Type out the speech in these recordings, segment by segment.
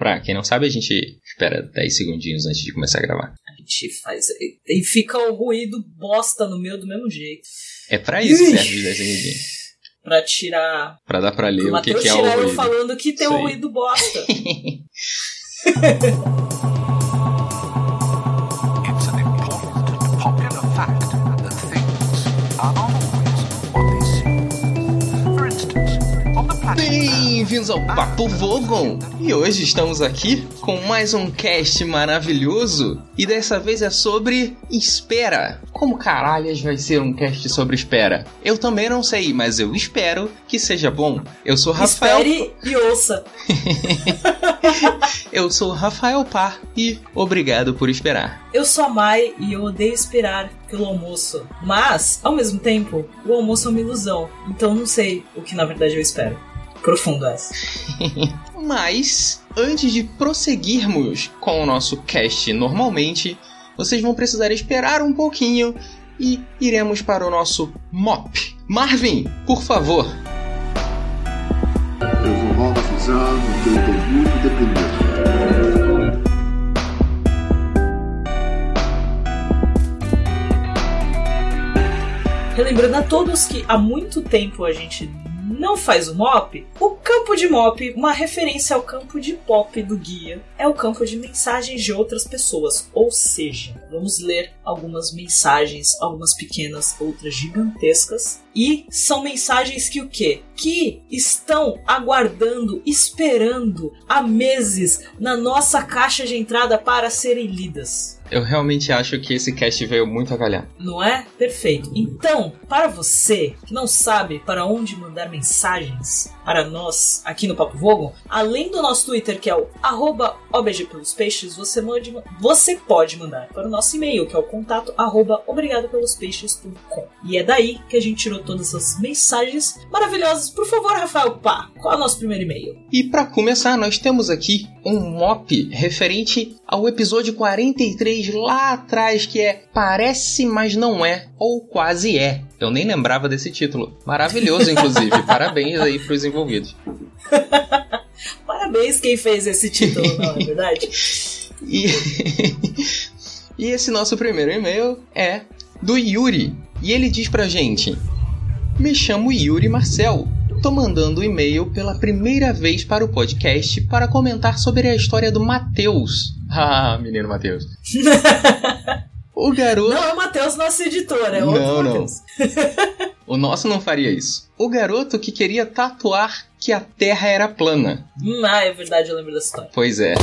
Pra quem não sabe, a gente espera 10 segundinhos antes de começar a gravar. A gente faz. E fica o ruído bosta no meu do mesmo jeito. É pra isso que serve os 10 segundinhos. Pra tirar. Pra dar pra ler o que, Mateus que é o tirar eu ruído. falando que tem um ruído bosta. Bem-vindos ao Papo Vogon! E hoje estamos aqui com mais um cast maravilhoso e dessa vez é sobre espera. Como caralhas vai ser um cast sobre espera? Eu também não sei, mas eu espero que seja bom. Eu sou Rafael. Espere e ouça. Eu sou Rafael Par e obrigado por esperar. Eu sou a Mai e eu odeio esperar pelo almoço. Mas, ao mesmo tempo, o almoço é uma ilusão. Então não sei o que na verdade eu espero. Profundo essa. Mas, antes de prosseguirmos com o nosso cast normalmente, vocês vão precisar esperar um pouquinho e iremos para o nosso MOP. Marvin, por favor. Eu vou logo avisando que eu tô muito deprimido. Relembrando a todos que há muito tempo a gente não faz o MOP, o campo de MOP, uma referência ao campo de pop do guia, é o campo de mensagens de outras pessoas. Ou seja, vamos ler algumas mensagens, algumas pequenas, outras gigantescas. E são mensagens que o quê? Que estão aguardando, esperando há meses na nossa caixa de entrada para serem lidas. Eu realmente acho que esse cast veio muito a calhar. Não é? Perfeito. Então, para você que não sabe para onde mandar mensagens para nós aqui no Papo Vogon, além do nosso Twitter, que é o arroba OBG pelos peixes, você, mande, você pode mandar para o nosso e-mail, que é o contato arroba obrigadopelospeixes.com. E é daí que a gente tirou todas essas mensagens maravilhosas. Por favor, Rafael Pá, qual é o nosso primeiro e-mail? E para começar, nós temos aqui um MOP referente ao episódio 43 lá atrás, que é Parece, mas não é, ou quase é. Eu nem lembrava desse título. Maravilhoso, inclusive. Parabéns aí pros envolvidos. Parabéns quem fez esse título, não é verdade? E... e esse nosso primeiro e-mail é do Yuri. E ele diz pra gente: Me chamo Yuri Marcel. Tô mandando um e-mail pela primeira vez para o podcast para comentar sobre a história do Matheus. Ah, menino Matheus. O garoto. Não é o Matheus, nosso editor, é outro Não, não. Matheus. O nosso não faria isso. O garoto que queria tatuar que a Terra era plana. Ah, é verdade, eu lembro dessa história. Pois é.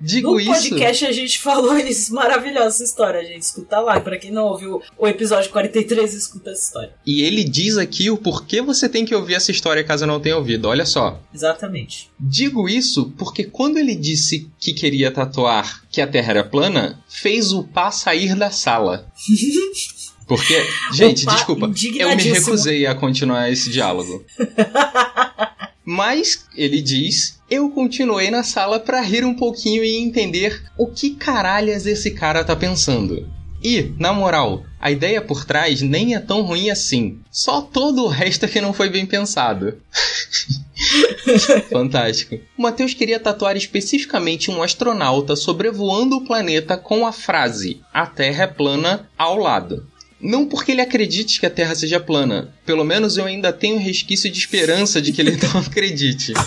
Digo No isso. podcast a gente falou isso, maravilhosa história, gente. Escuta lá. Pra quem não ouviu o episódio 43, escuta essa história. E ele diz aqui o porquê você tem que ouvir essa história caso não tenha ouvido. Olha só. Exatamente. Digo isso porque quando ele disse que queria tatuar que a Terra era plana, fez o pá sair da sala. Porque, gente, O pá desculpa, eu me recusei a continuar esse diálogo. Mas ele diz: eu continuei na sala pra rir um pouquinho e entender o que caralhas esse cara tá pensando. E, na moral, a ideia por trás nem é tão ruim assim. Só todo o resto é que não foi bem pensado. Fantástico. O Matheus queria tatuar especificamente um astronauta sobrevoando o planeta com a frase: A Terra é plana ao lado. Não porque ele acredite que a Terra seja plana. Pelo menos eu ainda tenho um resquício de esperança de que ele não acredite.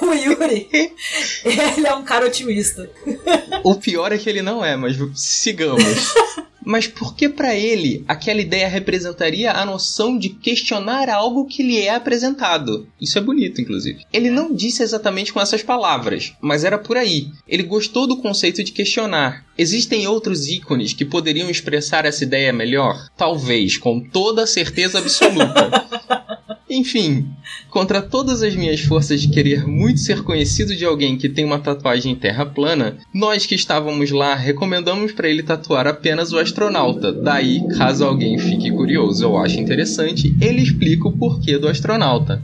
O Yuri, ele é um cara otimista. O pior é que ele não é, mas sigamos. Mas porque pra ele aquela ideia representaria a noção de questionar algo que lhe é apresentado? Isso é bonito, inclusive. Ele não disse exatamente com essas palavras, mas era por aí. Ele gostou do conceito de questionar. Existem outros ícones que poderiam expressar essa ideia melhor? Talvez, com toda certeza absoluta. Enfim, contra todas as minhas forças de querer muito ser conhecido de alguém que tem uma tatuagem em terra plana, nós que estávamos lá recomendamos para ele tatuar apenas o astronauta. Daí, caso alguém fique curioso ou ache interessante, ele explica o porquê do astronauta.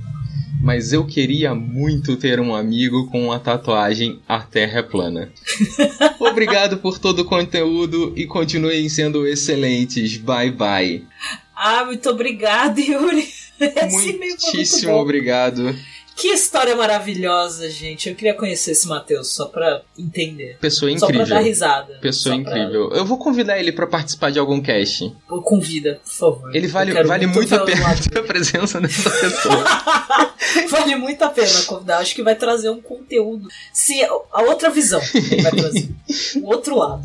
Mas eu queria muito ter um amigo com uma tatuagem A Terra é Plana. Obrigado por todo o conteúdo e continuem sendo excelentes. Bye bye. Ah, muito obrigado, Yuri. Muito Muitíssimo obrigado. Que história maravilhosa, gente. Eu queria conhecer esse Matheus só pra entender. Pessoa Só pra dar incrível. risada. Pessoa Só pra- incrível. Eu vou convidar ele pra participar de algum cast. Pô, Convida, por favor. Ele Eu vale, vale muito ver a pena a presença dessa pessoa. Vale muito a pena convidar. Acho que vai trazer um conteúdo. Se a outra visão ele vai trazer. o outro lado.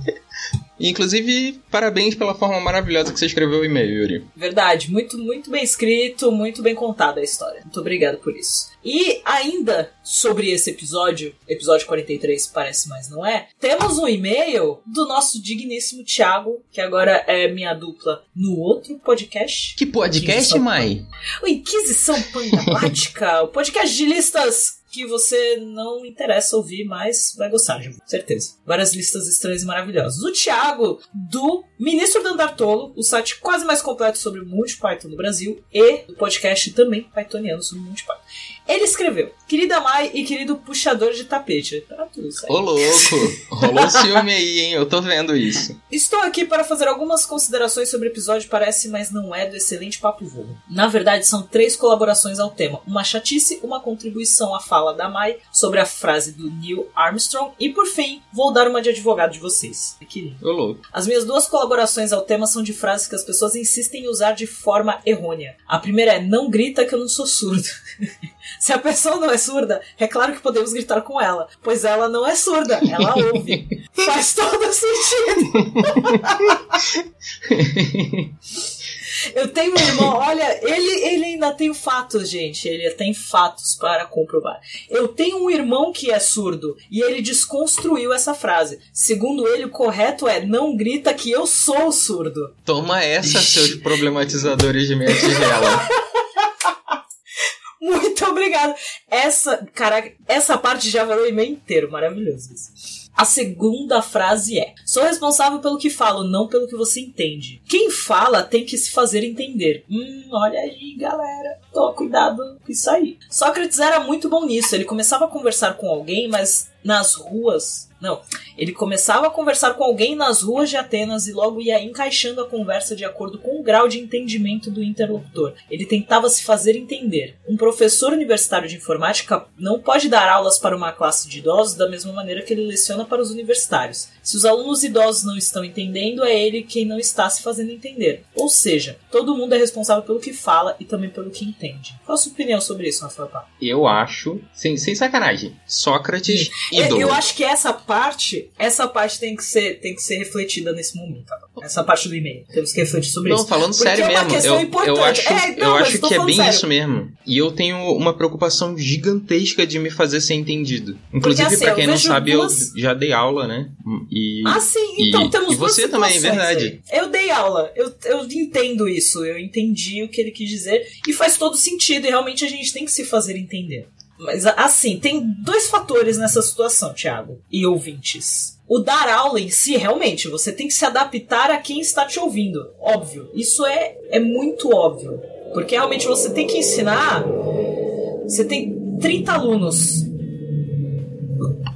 Inclusive, parabéns pela forma maravilhosa que você escreveu o e-mail, Yuri. Verdade, muito, muito bem escrito, muito bem contada a história. Muito obrigado por isso. E ainda sobre esse episódio, episódio 43, parece mais não é, temos um e-mail do nosso digníssimo Thiago, que agora é minha dupla no outro podcast. Que podcast, Inquisição Mai? O Inquisição Pangalática, o podcast de listas que você não interessa ouvir, mas vai gostar, Ju, certeza. Várias listas estranhas e maravilhosas. O Thiago, do Ministro do Andartolo, o site quase mais completo sobre o Monty Python no Brasil, e o podcast também pythoniano sobre o Monty Python. Ele escreveu, querida Mai e querido puxador de tapete. Tá tudo aí. Ô, louco! Rolou ciúme aí, hein? Eu tô vendo isso. Estou aqui para fazer algumas considerações sobre o episódio Parece, mas não é do excelente Papo Vogo. Na verdade, são três colaborações ao tema: uma chatice, uma contribuição à fala da Mai sobre a frase do Neil Armstrong e, por fim, vou dar uma de advogado de vocês. Lindo. Ô, louco. As minhas duas colaborações ao tema são de frases que as pessoas insistem em usar de forma errônea. A primeira é: não grita que eu não sou surdo. Se a pessoa não é surda, é claro que podemos gritar com ela, pois ela não é surda, ela ouve. Faz todo sentido. Eu tenho um irmão, olha, ele, ele ainda tem fatos, gente. Ele tem fatos para comprovar. Eu tenho um irmão que é surdo e ele desconstruiu essa frase. Segundo ele, o correto é não grita que eu sou surdo. Toma essa, seus problematizadores de minha tigela. Muito obrigado. Essa, caraca, essa parte já valeu o e-mail inteiro. Maravilhoso isso. A segunda frase é: Sou responsável pelo que falo, não pelo que você entende. Quem fala tem que se fazer entender. Hum, olha aí, galera. Toma cuidado com isso aí. Sócrates era muito bom nisso. Ele começava a conversar com alguém, mas nas ruas. Não, ele começava a conversar com alguém nas ruas de Atenas e logo ia encaixando a conversa de acordo com o grau de entendimento do interlocutor. Ele tentava se fazer entender. Um professor universitário de informática não pode dar aulas para uma classe de idosos da mesma maneira que ele leciona para os universitários. Se os alunos idosos não estão entendendo, é ele quem não está se fazendo entender. Ou seja, todo mundo é responsável pelo que fala e também pelo que entende. Qual a sua opinião sobre isso, Rafael? Eu acho, sem, sem sacanagem, Sócrates, ídolo. Eu acho que essa parte, essa parte tem que ser, tem que ser refletida nesse momento. Essa parte do e-mail. Temos que refletir sobre Não, isso. falando Porque sério é uma mesmo, questão eu, importante. eu acho, É, não, eu acho que é falando bem sério. isso mesmo. E eu tenho uma preocupação gigantesca de me fazer ser entendido. Inclusive, assim, pra quem não sabe, duas- eu já dei aula, né? E Ah, sim, então e- temos e você também, situações verdade. aí. Eu dei aula, eu, eu entendo isso, eu entendi o que ele quis dizer e faz todo sentido e realmente a gente tem que se fazer entender. Mas assim, tem dois fatores nessa situação, Thiago e ouvintes. O dar aula em si, realmente, você tem que se adaptar a quem está te ouvindo. Óbvio. Isso é, é muito óbvio. Porque realmente você tem que ensinar. Você tem 30 alunos.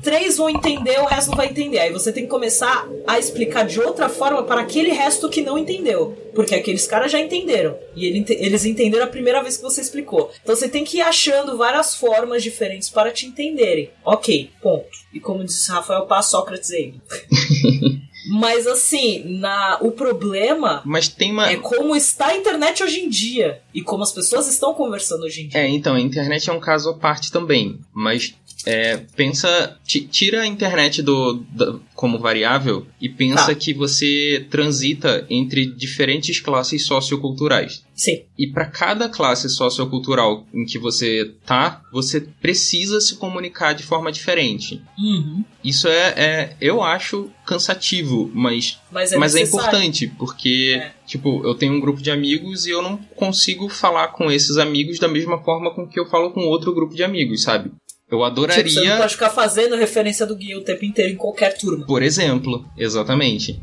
Três vão entender, o resto não vai entender. Aí você tem que começar a explicar de outra forma para aquele resto que não entendeu. Porque aqueles caras já entenderam. E ele eles entenderam a primeira vez que você explicou. Então você tem que ir achando várias formas diferentes para te entenderem. Ok, ponto. E como disse Rafael Paz, Sócrates aí. Mas assim, na, o problema Mas tem uma. é como está a internet hoje em dia. E como as pessoas estão conversando hoje em dia. É, então, a internet é um caso à parte também. Mas é, pensa. ti- Tira a internet do, da- como variável e pensa Tá. que você transita entre diferentes classes socioculturais. Sim. E para cada classe sociocultural em que você tá, você precisa se comunicar de forma diferente. Uhum. Isso é, é eu acho cansativo, mas Mas é mas é importante, porque, É. tipo, eu tenho um grupo de amigos e eu não consigo falar com esses amigos da mesma forma com que eu falo com outro grupo de amigos, sabe? Eu Tipo, você não adoraria, pode ficar fazendo referência do Gui o tempo inteiro em qualquer turma. por exemplo, exatamente.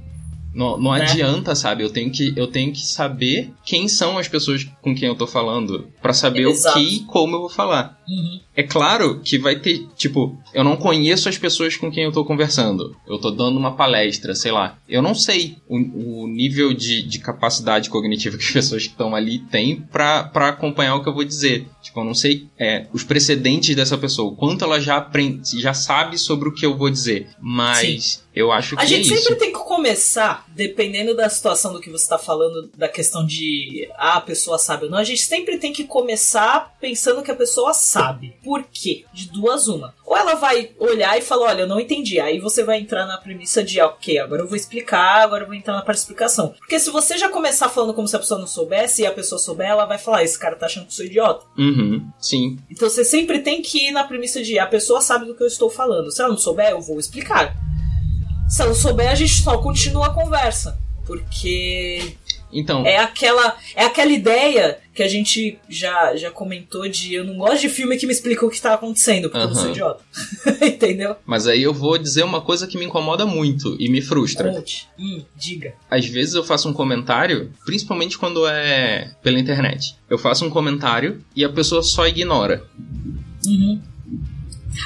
Não, não Né? adianta, sabe? Eu tenho, que, eu tenho que saber quem são as pessoas com quem eu tô falando. Pra saber Exato. o que e como eu vou falar. Uhum. É claro que vai ter, tipo, eu não conheço as pessoas com quem eu tô conversando. Eu tô dando uma palestra, sei lá. Eu não sei o, o nível de, de capacidade cognitiva que as pessoas que estão ali têm pra, pra acompanhar o que eu vou dizer. Tipo, eu não sei é, os precedentes dessa pessoa, o quanto ela já aprende, já sabe sobre o que eu vou dizer. Mas eu acho que A gente é isso. sempre tem que começar, dependendo da situação do que você tá falando, da questão de ah, a pessoa sabe ou não, a gente sempre tem que começar pensando que a pessoa sabe. Por quê? De duas uma. Ou ela vai olhar e falar, olha, eu não entendi. Aí você vai entrar na premissa de, ok, agora eu vou explicar, agora eu vou entrar na parte de explicação. Porque se você já começar falando como se a pessoa não soubesse e a pessoa souber, ela vai falar, esse cara tá achando que eu sou idiota. Uhum, sim. Então você sempre tem que ir na premissa de a pessoa sabe do que eu estou falando. Se ela não souber, eu vou explicar. Se ela souber, a gente só continua a conversa. Porque Então, é aquela, é aquela ideia que a gente já, já comentou de eu não gosto de filme que me explica o que tá acontecendo, porque eu não sou idiota. Entendeu? mas aí eu vou dizer uma coisa que me incomoda muito e me frustra. Conte. Hum, diga. Às vezes eu faço um comentário, principalmente quando é pela internet. Eu faço um comentário e a pessoa só ignora. Uhum.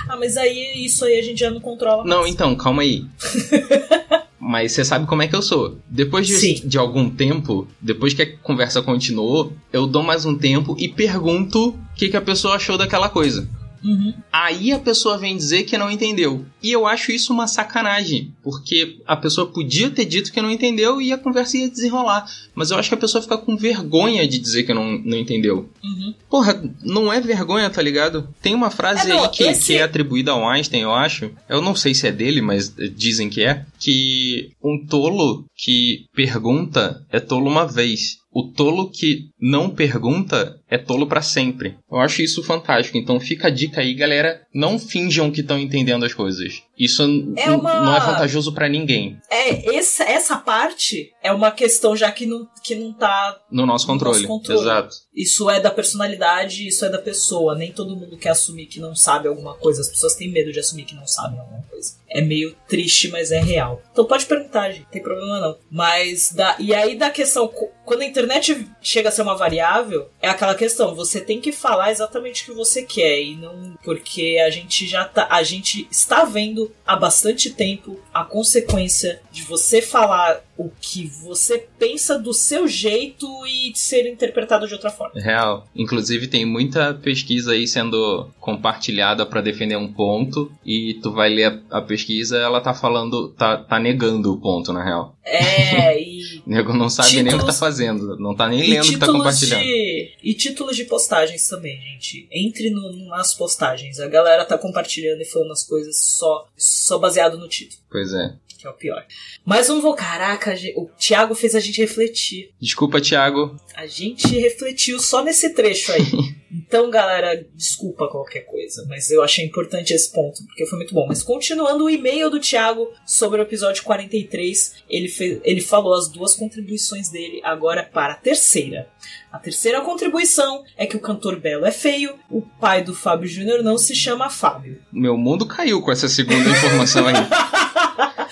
Ah, mas aí isso aí a gente já não controla Não, mais. então, calma aí. Mas você sabe como é que eu sou. Depois de, de algum tempo, depois que a conversa continuou, eu dou mais um tempo e pergunto o que, que a pessoa achou daquela coisa. Uhum. Aí a pessoa vem dizer que não entendeu. E eu acho isso uma sacanagem, porque a pessoa podia ter dito que não entendeu e a conversa ia desenrolar. Mas eu acho que a pessoa fica com vergonha de dizer que não, não entendeu. Uhum. Porra, não é vergonha, tá ligado? Tem uma frase É, não, aí que, esse- que é atribuída ao Einstein, eu acho. Eu não sei se é dele, mas dizem que é. Que um tolo que pergunta é tolo uma vez. O tolo que não pergunta é tolo pra sempre. Eu acho isso fantástico. Então fica a dica aí, galera. Não finjam que estão entendendo as coisas. Isso É uma- não é vantajoso pra ninguém. É, essa, essa parte é uma questão já que não, que não tá No nosso controle. nosso controle. Exato. Isso é da personalidade, isso é da pessoa. Nem todo mundo quer assumir que não sabe alguma coisa. As pessoas têm medo de assumir que não sabem alguma coisa. É meio triste, mas é real. Então pode perguntar, gente. Não tem problema não. Mas da, e aí da questão, quando a internet chega a ser uma variável, é aquela questão, você tem que falar exatamente o que você quer e não porque a gente já tá, a gente está vendo há bastante tempo a consequência de você falar o que você pensa do seu jeito e ser interpretado de outra forma. Real. Inclusive tem muita pesquisa aí sendo compartilhada pra defender um ponto e tu vai ler a, a pesquisa, ela tá falando, tá, tá negando o ponto na real. É, e, O nego não sabe nem o que tá Títulos- fazendo, não tá nem e lendo o que tá títulos compartilhando. de e títulos de postagens também, gente. Entre no- nas postagens. A galera tá compartilhando e falando as coisas só só baseado no título, Pois é. que é o pior. Mas vamos vou, caraca, o Thiago fez a gente refletir. Desculpa, Thiago. A gente refletiu só nesse trecho aí. Então, galera, desculpa qualquer coisa, mas eu achei importante esse ponto, porque foi muito bom. Mas continuando o e-mail do Thiago sobre o episódio 43, ele, fez, ele falou as duas contribuições dele agora para a terceira. A terceira contribuição é que o cantor Belo é feio, o pai do Fábio Júnior não se chama Fábio. Meu mundo caiu com essa segunda informação aí.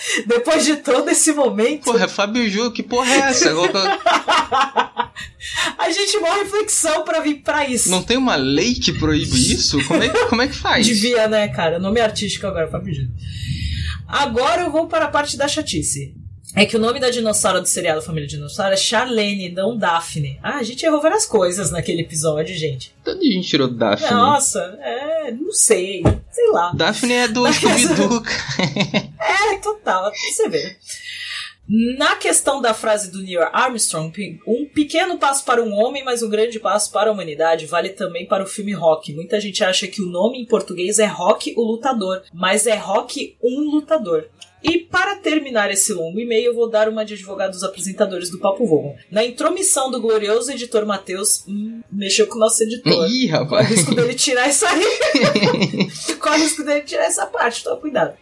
Depois de todo esse momento, Porra, Fábio Ju, que porra é essa? A gente uma reflexão para vir para isso. Não tem uma lei que proíbe isso? Como é, que- como é que faz? Devia, né, cara? Nome artístico agora, Fábio Júnior. Agora eu vou para a parte da chatice. É que o nome da dinossauro do seriado Família Dinossauro é Charlene, não Daphne. Ah, a gente errou várias coisas naquele episódio, gente. De onde a gente tirou Daphne? Nossa, é, não sei. Sei lá. Daphne é do Scooby-Doo. cara. É, total, você vê. Na questão da frase do Neil Armstrong, um pequeno passo para um homem, mas um grande passo para a humanidade, vale também para o filme Rock. Muita gente acha que o nome em português é Rock o Lutador, mas é Rock um Lutador. E para terminar esse longo e-mail, eu vou dar uma de advogado dos apresentadores do Papo Vogon. Na intromissão do glorioso editor Matheus, hum, mexeu com o nosso editor. Ih, Corre o rapaz. risco dele tirar isso aí. Corre o risco dele tirar essa parte, toma cuidado.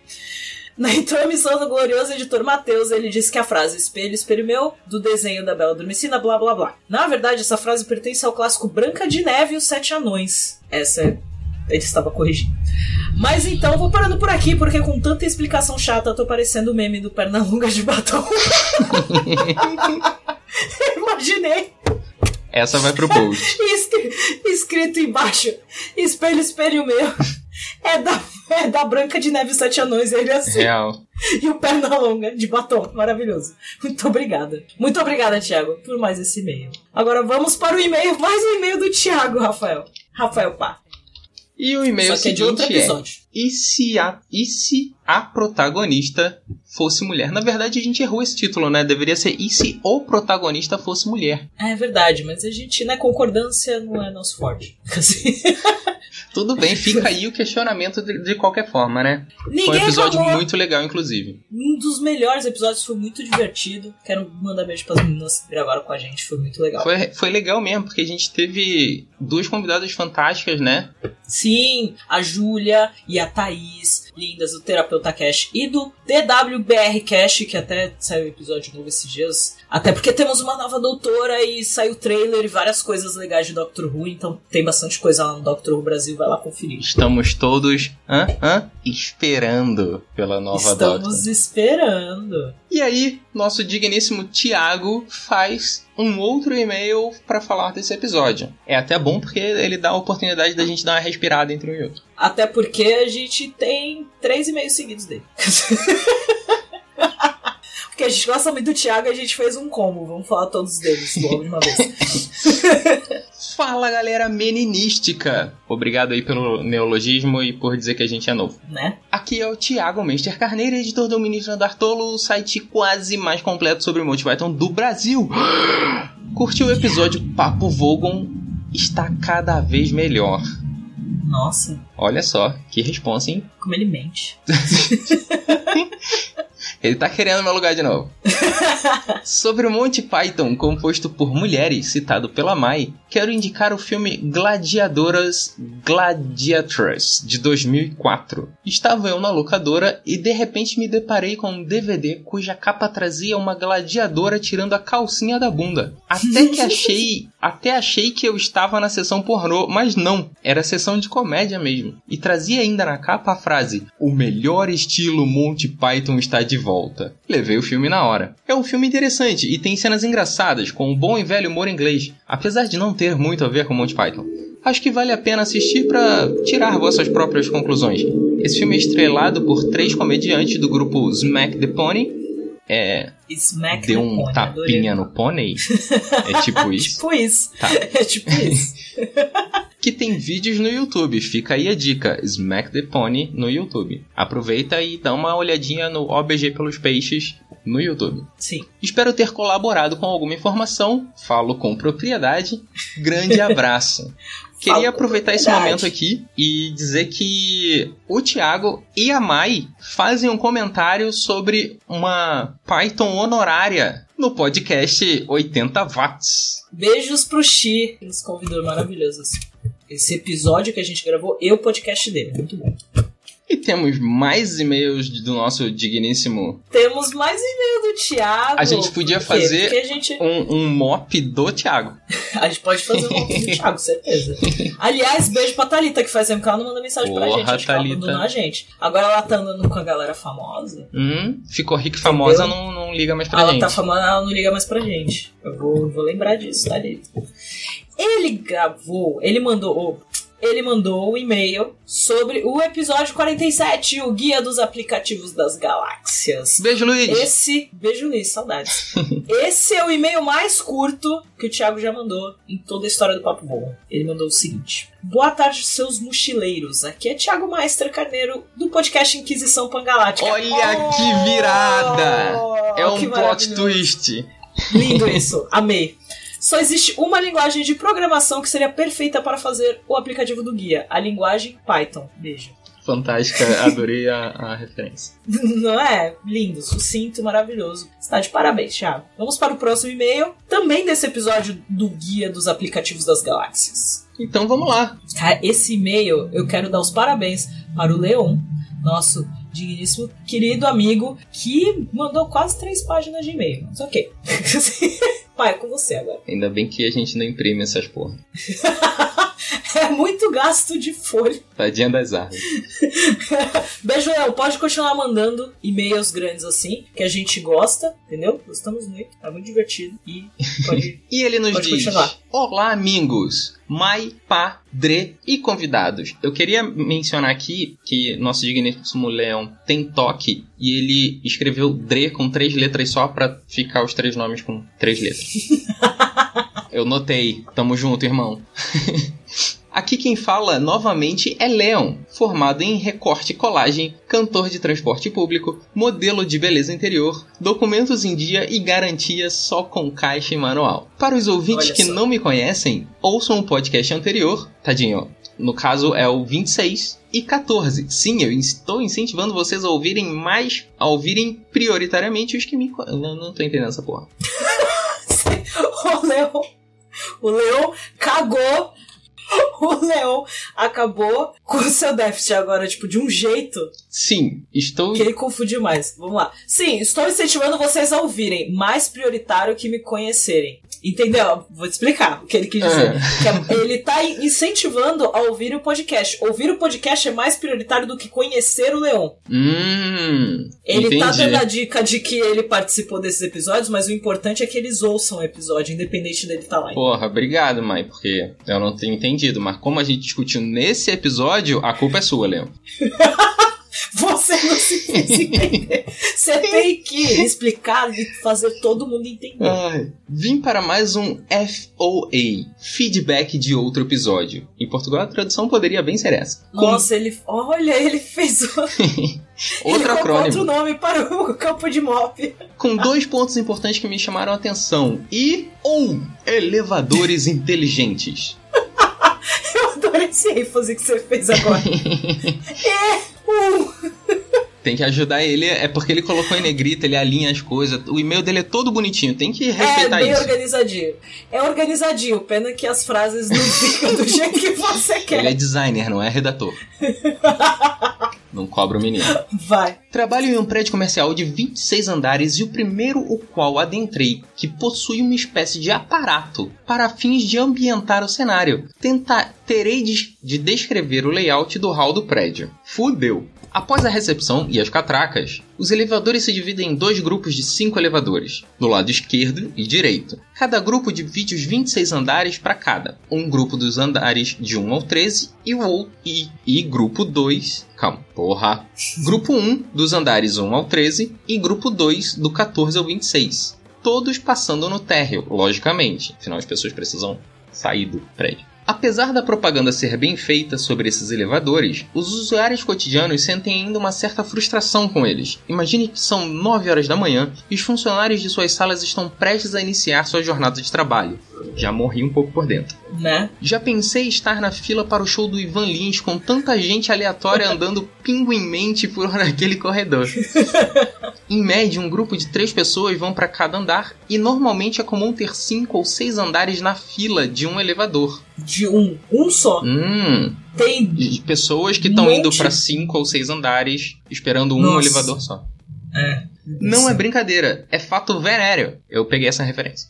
Na intromissão do glorioso editor Matheus, ele disse que a frase espelho, espelho meu, do desenho da Bela Adormecida, blá blá blá. Na verdade, essa frase pertence ao clássico Branca de Neve e os Sete Anões. Essa é... ele estava corrigindo. Mas então, vou parando por aqui, porque com tanta explicação chata, eu tô parecendo o meme do Pernalonga de batom. Imaginei. Essa vai pro post. Escri- escrito embaixo: Espelho, espelho meu. É da, é da Branca de Neve Sete Anões, ele assim. Real. E o Pernalonga de batom. Maravilhoso. Muito obrigada. Muito obrigada, Thiago, por mais esse e-mail. Agora vamos para o e-mail, mais um e-mail do Thiago, Rafael. Rafael Pá. E o e-mail Só que é de outro é: episódio. e se, a, e se a protagonista fosse mulher? Na verdade, a gente errou esse título, né? Deveria ser E se o protagonista fosse mulher? É verdade, mas a gente, né, concordância não é nosso forte. Assim. Tudo bem, fica aí o questionamento de, de qualquer forma, né? Foi um Ninguém episódio reclamou. muito legal, inclusive. Um dos melhores episódios, foi muito divertido. Quero mandar beijo pras meninas que gravaram com a gente, foi muito legal. Foi, foi legal mesmo, porque a gente teve duas convidadas fantásticas, né? Sim, a Júlia e a Thaís, lindas do Terapeuta Cash e do DWBR Cash, que até saiu episódio novo esses dias. Até porque temos uma nova doutora e saiu trailer e várias coisas legais de Doctor Who, então tem bastante coisa lá no Doctor Who Brasil, vai lá conferir. Estamos todos hã, hã, esperando pela nova Estamos Doctor. esperando. E aí, nosso digníssimo Tiago faz um outro e-mail pra falar desse episódio. É até bom porque ele dá a oportunidade da gente dar uma respirada entre um e outro. Até porque a gente tem três e-mails seguidos dele. Porque a gente gosta muito do Thiago e a gente fez um combo. Vamos falar todos deles logo de uma vez. Fala galera meninística! Obrigado aí pelo neologismo e por dizer que a gente é novo. né? Aqui é o Thiago Meister Carneiro, editor do Ministro Andar Tolo, o site quase mais completo sobre Monty Python do Brasil. Curtiu o episódio Papo Vogon? Está cada vez melhor. Nossa, Olha só, que responsa, hein? como ele mente. Ele tá querendo meu lugar de novo. Sobre o Monty Python, composto por mulheres, citado pela Mai, quero indicar o filme Gladiadoras Gladiatress, de 2004. Estava eu na locadora e de repente me deparei com um DVD cuja capa trazia uma gladiadora tirando a calcinha da bunda. Até que achei, até achei que eu estava na sessão pornô, mas não, era sessão de comédia mesmo. E trazia ainda na capa a frase: "O melhor estilo Monty Python está de volta". Levei o filme na hora. É um filme interessante e tem cenas engraçadas com um bom e velho humor inglês, apesar de não ter muito a ver com Monty Python. Acho que vale a pena assistir para tirar vossas próprias conclusões. Esse filme é estrelado por três comediantes do grupo Smack the Pony. É, Smack deu the um Pony, adorei. tapinha no pônei. É tipo isso. Tipo isso. Tá. É tipo isso. que tem vídeos no YouTube. Fica aí a dica: Smack the Pony no YouTube. Aproveita e dá uma olhadinha no OBG pelos Peixes no YouTube. Sim. Espero ter colaborado com alguma informação. Falo com propriedade. Grande abraço. Queria aproveitar esse momento aqui e dizer que o Thiago e a Mai fazem um comentário sobre uma Python honorária no podcast 80 Watts. Beijos pro Xi, nos convidou maravilhoso. Esse episódio que a gente gravou e o podcast dele. Muito bom. E temos mais e-mails do nosso digníssimo. Temos mais e-mail do Thiago. A gente podia Por fazer- Porque a gente, Um, um mop do Thiago. a gente pode fazer um outro do Thiago, certeza. Aliás, beijo pra Thalita, que faz tempo que ela não manda mensagem pra Porra, gente. Acho que ela Thalita. abandonou a gente. Agora ela tá andando com a galera famosa. Hum, ficou rica e famosa, não, não liga mais pra ela gente. tá famosa, ela não liga mais pra gente. Eu vou, vou lembrar disso, Thalita. Ele gravou, ele mandou. Ele mandou um e-mail sobre o episódio 47, o Guia dos Aplicativos das Galáxias. Beijo, Luiz. Esse. Beijo, Luiz, saudades. Esse é o e-mail mais curto que o Thiago já mandou em toda a história do Papo Bom. Ele mandou o seguinte: Boa tarde, seus mochileiros. Aqui é Thiago Maester Carneiro, do podcast Inquisição Pangalática. Olha que virada! É um que plot twist. Lindo isso, amei. Só existe uma linguagem de programação que seria perfeita para fazer o aplicativo do guia: a linguagem Python. Beijo. Fantástica, adorei a, a referência. Não é? Lindo, sucinto, maravilhoso. Está de parabéns, Thiago. Vamos para o próximo e-mail, também desse episódio do Guia dos Aplicativos das Galáxias. Então vamos lá. Cara, esse e-mail eu quero dar os parabéns para o Leon, nosso digníssimo querido amigo, que mandou quase três páginas de e-mail. Mas ok. Pai, é com você agora. Ainda bem que a gente não imprime essas porra. É muito gasto de folha. Tadinha das árvores. Beijo, Léo. Pode continuar mandando e-mails grandes assim, que a gente gosta, entendeu? Gostamos muito. É muito divertido. E pode. E ele nos diz: continuar. Olá, amigos, Mai, Pá, Dre e convidados. Eu queria mencionar aqui que nosso digníssimo Leão tem toque e ele escreveu Dre com três letras só pra ficar os três nomes com três letras. Eu notei. Tamo junto, irmão. Aqui quem fala novamente é Leon, formado em recorte e colagem, cantor de transporte público, modelo de beleza interior, documentos em dia e garantia só com caixa e manual. Para os ouvintes que não me conhecem, ouçam o podcast anterior, tadinho, no caso é o 26 e 14. Sim, eu estou incentivando vocês a ouvirem mais, a ouvirem prioritariamente os que me. Não, não tô entendendo essa porra. O Leão. O Leão cagou. O Leão acabou com o seu déficit agora, tipo, de um jeito Sim, estou ele confundiu mais. Vamos lá. Sim, estou incentivando vocês a ouvirem. Mais prioritário que me conhecerem. Entendeu? Vou te explicar o que ele quis dizer. Que é- ele tá incentivando a ouvir o podcast. Ouvir o podcast é mais prioritário do que conhecer o Leão. Hum, Ele tá entendi. dando a dica de que ele participou desses episódios, mas o importante é que eles ouçam o episódio, independente dele estar lá. Porra, obrigado, mãe, porque eu não tenho entendido. Mas como a gente discutiu nesse episódio, a culpa é sua, Leon. Você não se fez entender. Você tem que explicar e fazer todo mundo entender. Ai, vim para mais um FOA, feedback de outro episódio. Em Portugal a tradução poderia bem ser essa. Com Nossa, ele. Olha, ele fez. ele outro colocou acrônimo. outro nome para o campo de mop. Com dois pontos importantes que me chamaram a atenção. E ou elevadores inteligentes. Eu adorei esse ênfase que você fez agora. é. Um. Tem que ajudar ele, é porque ele colocou em negrita, ele alinha as coisas. O e-mail dele é todo bonitinho, tem que É respeitar bem isso. organizadinho. É organizadinho, pena que as frases não ficam do jeito que você quer. Ele é designer, não é redator. Não cobra o menino. Vai. Trabalho em um prédio comercial de 26 andares e o primeiro o qual adentrei, que possui uma espécie de aparato para fins de ambientar o cenário. Tentar, terei de, de descrever o layout do hall do prédio. Fudeu! Após a recepção e as catracas, os elevadores se dividem em dois grupos de cinco elevadores, do lado esquerdo e direito. Cada grupo divide os 26 andares para cada. Um grupo dos andares de 1 ao 13 e o outro e, e grupo 2. Calma, porra. Grupo 1 dos andares 1 ao 13 e grupo 2 do 14 ao 26. Todos passando no térreo, logicamente, afinal as pessoas precisam sair do prédio. Apesar da propaganda ser bem feita sobre esses elevadores, os usuários cotidianos sentem ainda uma certa frustração com eles. Imagine que são 9 horas da manhã e os funcionários de suas salas estão prestes a iniciar sua jornada de trabalho. Já morri um pouco por dentro. Né? Já pensei estar na fila para o show do Ivan Lins com tanta gente aleatória andando pinguimmente por aquele corredor. Em média, um grupo de três pessoas vão para cada andar e normalmente é comum ter cinco ou seis andares na fila de um elevador. De um. Um só. Hum, Tem. de pessoas que estão Monte. indo para cinco ou seis andares esperando um Nossa. elevador só. É. Não é brincadeira, é fato venéreo. Eu peguei essa referência.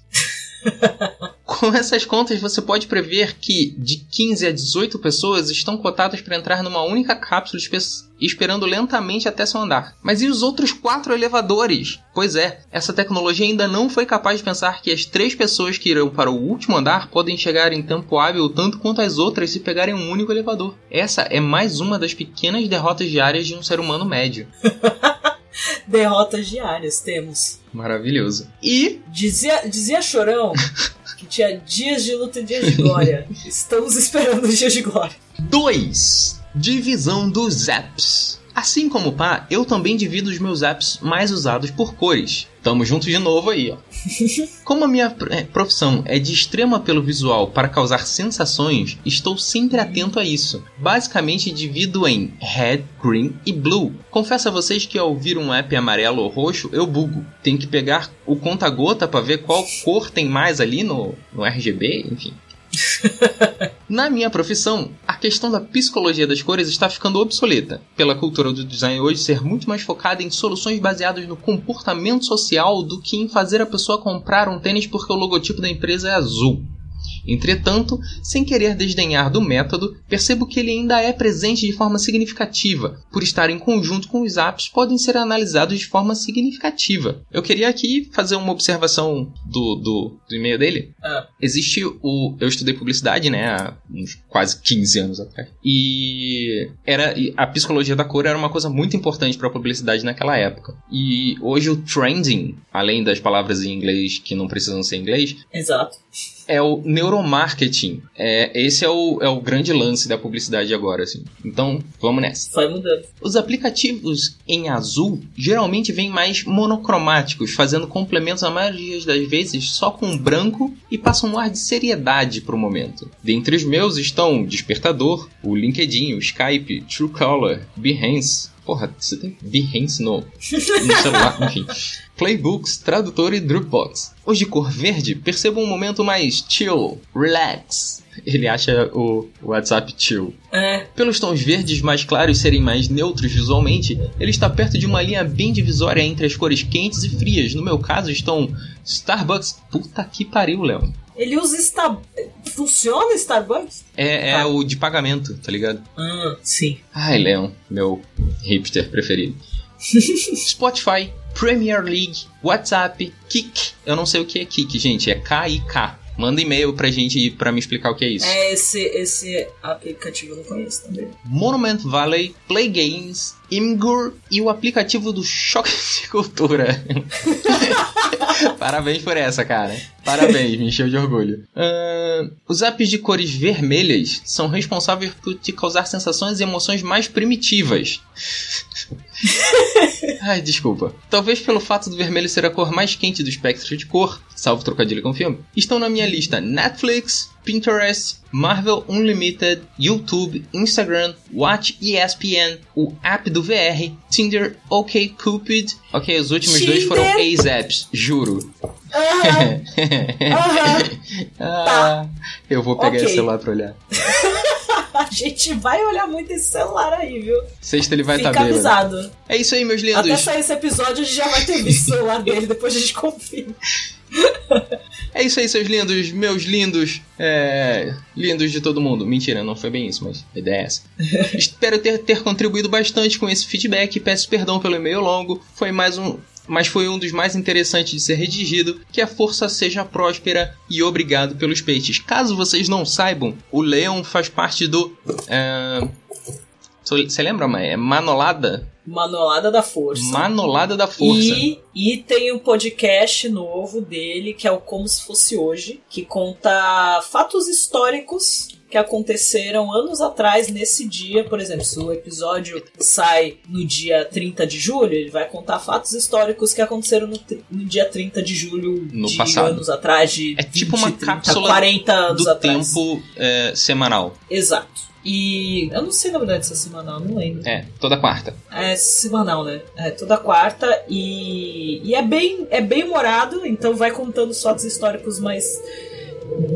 Com essas contas, você pode prever que de 15 a 18 pessoas estão cotadas para entrar numa única cápsula espe- esperando lentamente até seu andar. Mas e os outros quatro elevadores? Pois é, essa tecnologia ainda não foi capaz de pensar que as três pessoas que irão para o último andar podem chegar em tempo hábil tanto quanto as outras se pegarem um único elevador. Essa é mais uma das pequenas derrotas diárias de um ser humano médio. Derrotas diárias temos. Maravilhoso. E Dizia, dizia Chorão que tinha dias de luta e dias de glória. Estamos esperando os dias de glória. 2. Divisão dos apps. Assim como o Pá, eu também divido os meus apps mais usados por cores. Tamo junto de novo aí, ó. Como a minha eh, profissão é de extremo apelo visual para causar sensações, estou sempre atento a isso. Basicamente divido em red, green e blue. Confesso a vocês que ao ouvir um app amarelo ou roxo, eu bugo. Tenho que pegar o conta-gota para ver qual cor tem mais ali no, no RGB, enfim. Na minha profissão, a questão da psicologia das cores está ficando obsoleta, pela cultura do design hoje ser muito mais focada em soluções baseadas no comportamento social do que em fazer a pessoa comprar um tênis porque o logotipo da empresa é azul. Entretanto, sem querer desdenhar do método, percebo que ele ainda é presente de forma significativa. Por estar em conjunto com os apps, podem ser analisados de forma significativa. Eu queria aqui fazer uma observação do, do, do e-mail dele. Ah. Existe o. Eu estudei publicidade, né, há uns quase 15 anos atrás. E era a psicologia da cor era uma coisa muito importante para a publicidade naquela época. E hoje o trending, além das palavras em inglês que não precisam ser em inglês, Exato. É o neuromarketing. É, esse é o, é o grande lance da publicidade agora, assim. Então, vamos nessa. Vai mudando. Os aplicativos em azul geralmente vêm mais monocromáticos, fazendo complementos a maioria das vezes só com branco e passam um ar de seriedade pro momento. Dentre os meus estão o Despertador, o LinkedIn, o Skype, Truecaller, Behance. Porra, você tem Behance no, no celular, enfim. Playbooks, tradutor e Dropbox. Os de cor verde percebam um momento mais chill, relax. Ele acha o WhatsApp chill. É. Pelos tons verdes mais claros serem mais neutros visualmente, ele está perto de uma linha bem divisória entre as cores quentes e frias. No meu caso, estão Starbucks. Puta que pariu, Léo. Ele usa Star... Funciona Starbucks? É, é Tá. o de pagamento, tá ligado? Ah, sim. Ai, Leon, meu hipster preferido. Spotify, Premier League, WhatsApp, Kik. Eu não sei o que é Kik, gente. É K-I-K. Manda e-mail pra gente pra me explicar o que é isso. É, esse, esse aplicativo eu não conheço também. Monument Valley, Play Games, Imgur e o aplicativo do Choque de Cultura. Parabéns por essa, cara. Parabéns, me encheu de orgulho. Ahn, os apps de cores vermelhas são responsáveis por te causar sensações e emoções mais primitivas. Ai, desculpa. Talvez pelo fato do vermelho ser a cor mais quente do espectro de cor, salvo trocadilho com filme, estão na minha lista Netflix, Pinterest, Marvel Unlimited, YouTube, Instagram, Watch ESPN, o app do VR, Tinder, OkCupid. Ok, os últimos dois foram Tinder. ex-apps, juro. Aham, aham. Ah, eu vou pegar Ok. esse celular pra olhar. A gente vai olhar muito esse celular aí, viu? Sexta ele vai estar tá avisado. É isso aí, meus Até lindos. sair esse episódio, a gente já vai ter visto o celular dele, depois a gente confirma. É isso aí, seus lindos, meus lindos, é, lindos de todo mundo. Mentira, não foi bem isso, mas a ideia é essa. Espero ter, ter contribuído bastante com esse feedback. Peço perdão pelo e-mail longo. Foi mais um. Mas foi um dos mais interessantes de ser redigido. Que a força seja próspera e obrigado pelos peixes. Caso vocês não saibam, o Leon faz parte do. é, Você lembra, mãe? É Manolada? Manolada da Força. Manolada da Força. E, e tem um podcast novo dele, que é o Como Se Fosse Hoje, que conta fatos históricos que aconteceram anos atrás nesse dia. Por exemplo, se o episódio sai no dia 30 de julho, ele vai contar fatos históricos que aconteceram no, no dia 30 de julho No de passado. anos atrás, de É tipo uma 30, cápsula 40 anos do atrás. tempo é, semanal. Exato. E eu não sei na verdade se é semanal, não lembro. É, toda quarta. É semanal, né? É toda quarta e, e é bem é bem humorado, então vai contando os fatos históricos, mas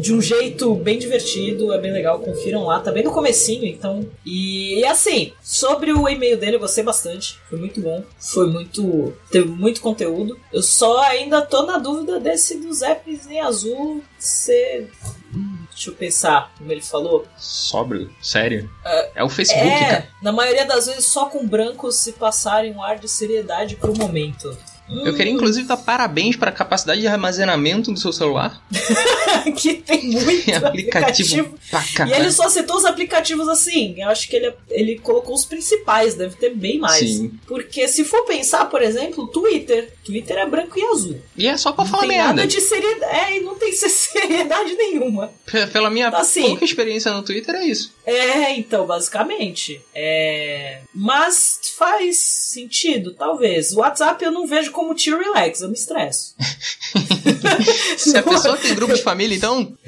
de um jeito bem divertido, é bem legal, confiram lá, tá bem no comecinho, então. E, e assim, sobre o e-mail dele eu gostei bastante, foi muito bom, foi muito teve muito conteúdo. Eu só ainda tô na dúvida desse dos apps em azul ser Deixa eu pensar, como ele falou. Sóbrio? Sério? É, o Facebook, É, cara. na maioria das vezes só com brancos se passarem um ar de seriedade pro momento. Eu queria inclusive dar parabéns para a capacidade de armazenamento do seu celular. que tem muito Tem aplicativo aplicativo. E ele só citou os aplicativos assim. Eu acho que ele, ele colocou os principais, deve ter bem mais. Sim. Porque se for pensar, por exemplo, Twitter. Twitter é branco e azul. E é só pra Não falar tem merda. nada de seriedade. É, e não tem seriedade nenhuma. Pela minha Assim. pouca experiência no Twitter, é isso. É, então, basicamente. É... Mas faz sentido, talvez. O WhatsApp eu não vejo como tio relax, eu me estresso. Se a pessoa tem grupo de família, então.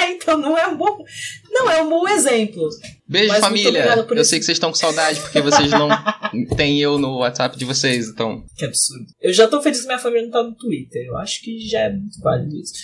é, então não é um bom. Não é um bom exemplo. Beijo, Mas família. Eu esse- sei que vocês estão com saudade porque vocês não têm eu no WhatsApp de vocês, então. Que absurdo. Eu já tô feliz que minha família não tá no Twitter. Eu acho que já é muito válido isso.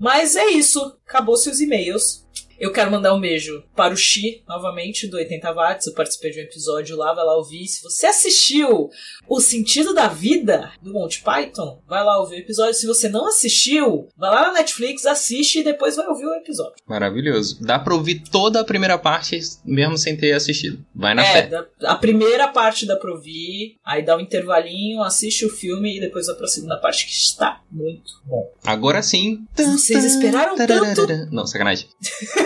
Mas é isso. Acabou-se os e-mails. Eu quero mandar um beijo para o Xi, novamente, do 80 Watts. Eu participei de um episódio lá, vai lá ouvir. Se você assistiu O Sentido da Vida, do Monty Python, vai lá ouvir o episódio. Se você não assistiu, vai lá na Netflix, assiste e depois vai ouvir o episódio. Maravilhoso. Dá pra ouvir toda a primeira parte mesmo sem ter assistido. Vai na é, fé. da- a primeira parte dá pra ouvir, aí dá um intervalinho, assiste o filme e depois vai pra segunda parte, que está muito bom. Agora sim. Vocês esperaram tanto? Não, sacanagem.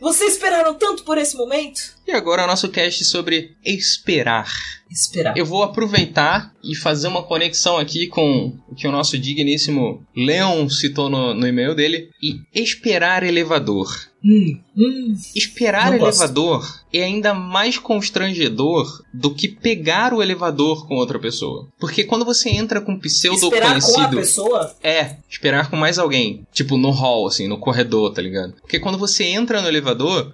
Vocês esperaram tanto por esse momento? E agora o nosso cast sobre esperar. Esperar. Eu vou aproveitar e fazer uma conexão aqui com o que o nosso digníssimo Leon citou no, no e-mail dele. E esperar elevador. Hum, hum. Esperar Não gosto. elevador é ainda mais constrangedor do que pegar o elevador com outra pessoa. Porque quando você entra com pseudo Esperar com a conhecido. pessoa? É, esperar com mais alguém. Tipo, no hall, assim, no corredor, tá ligado? Porque quando você entra no elevador,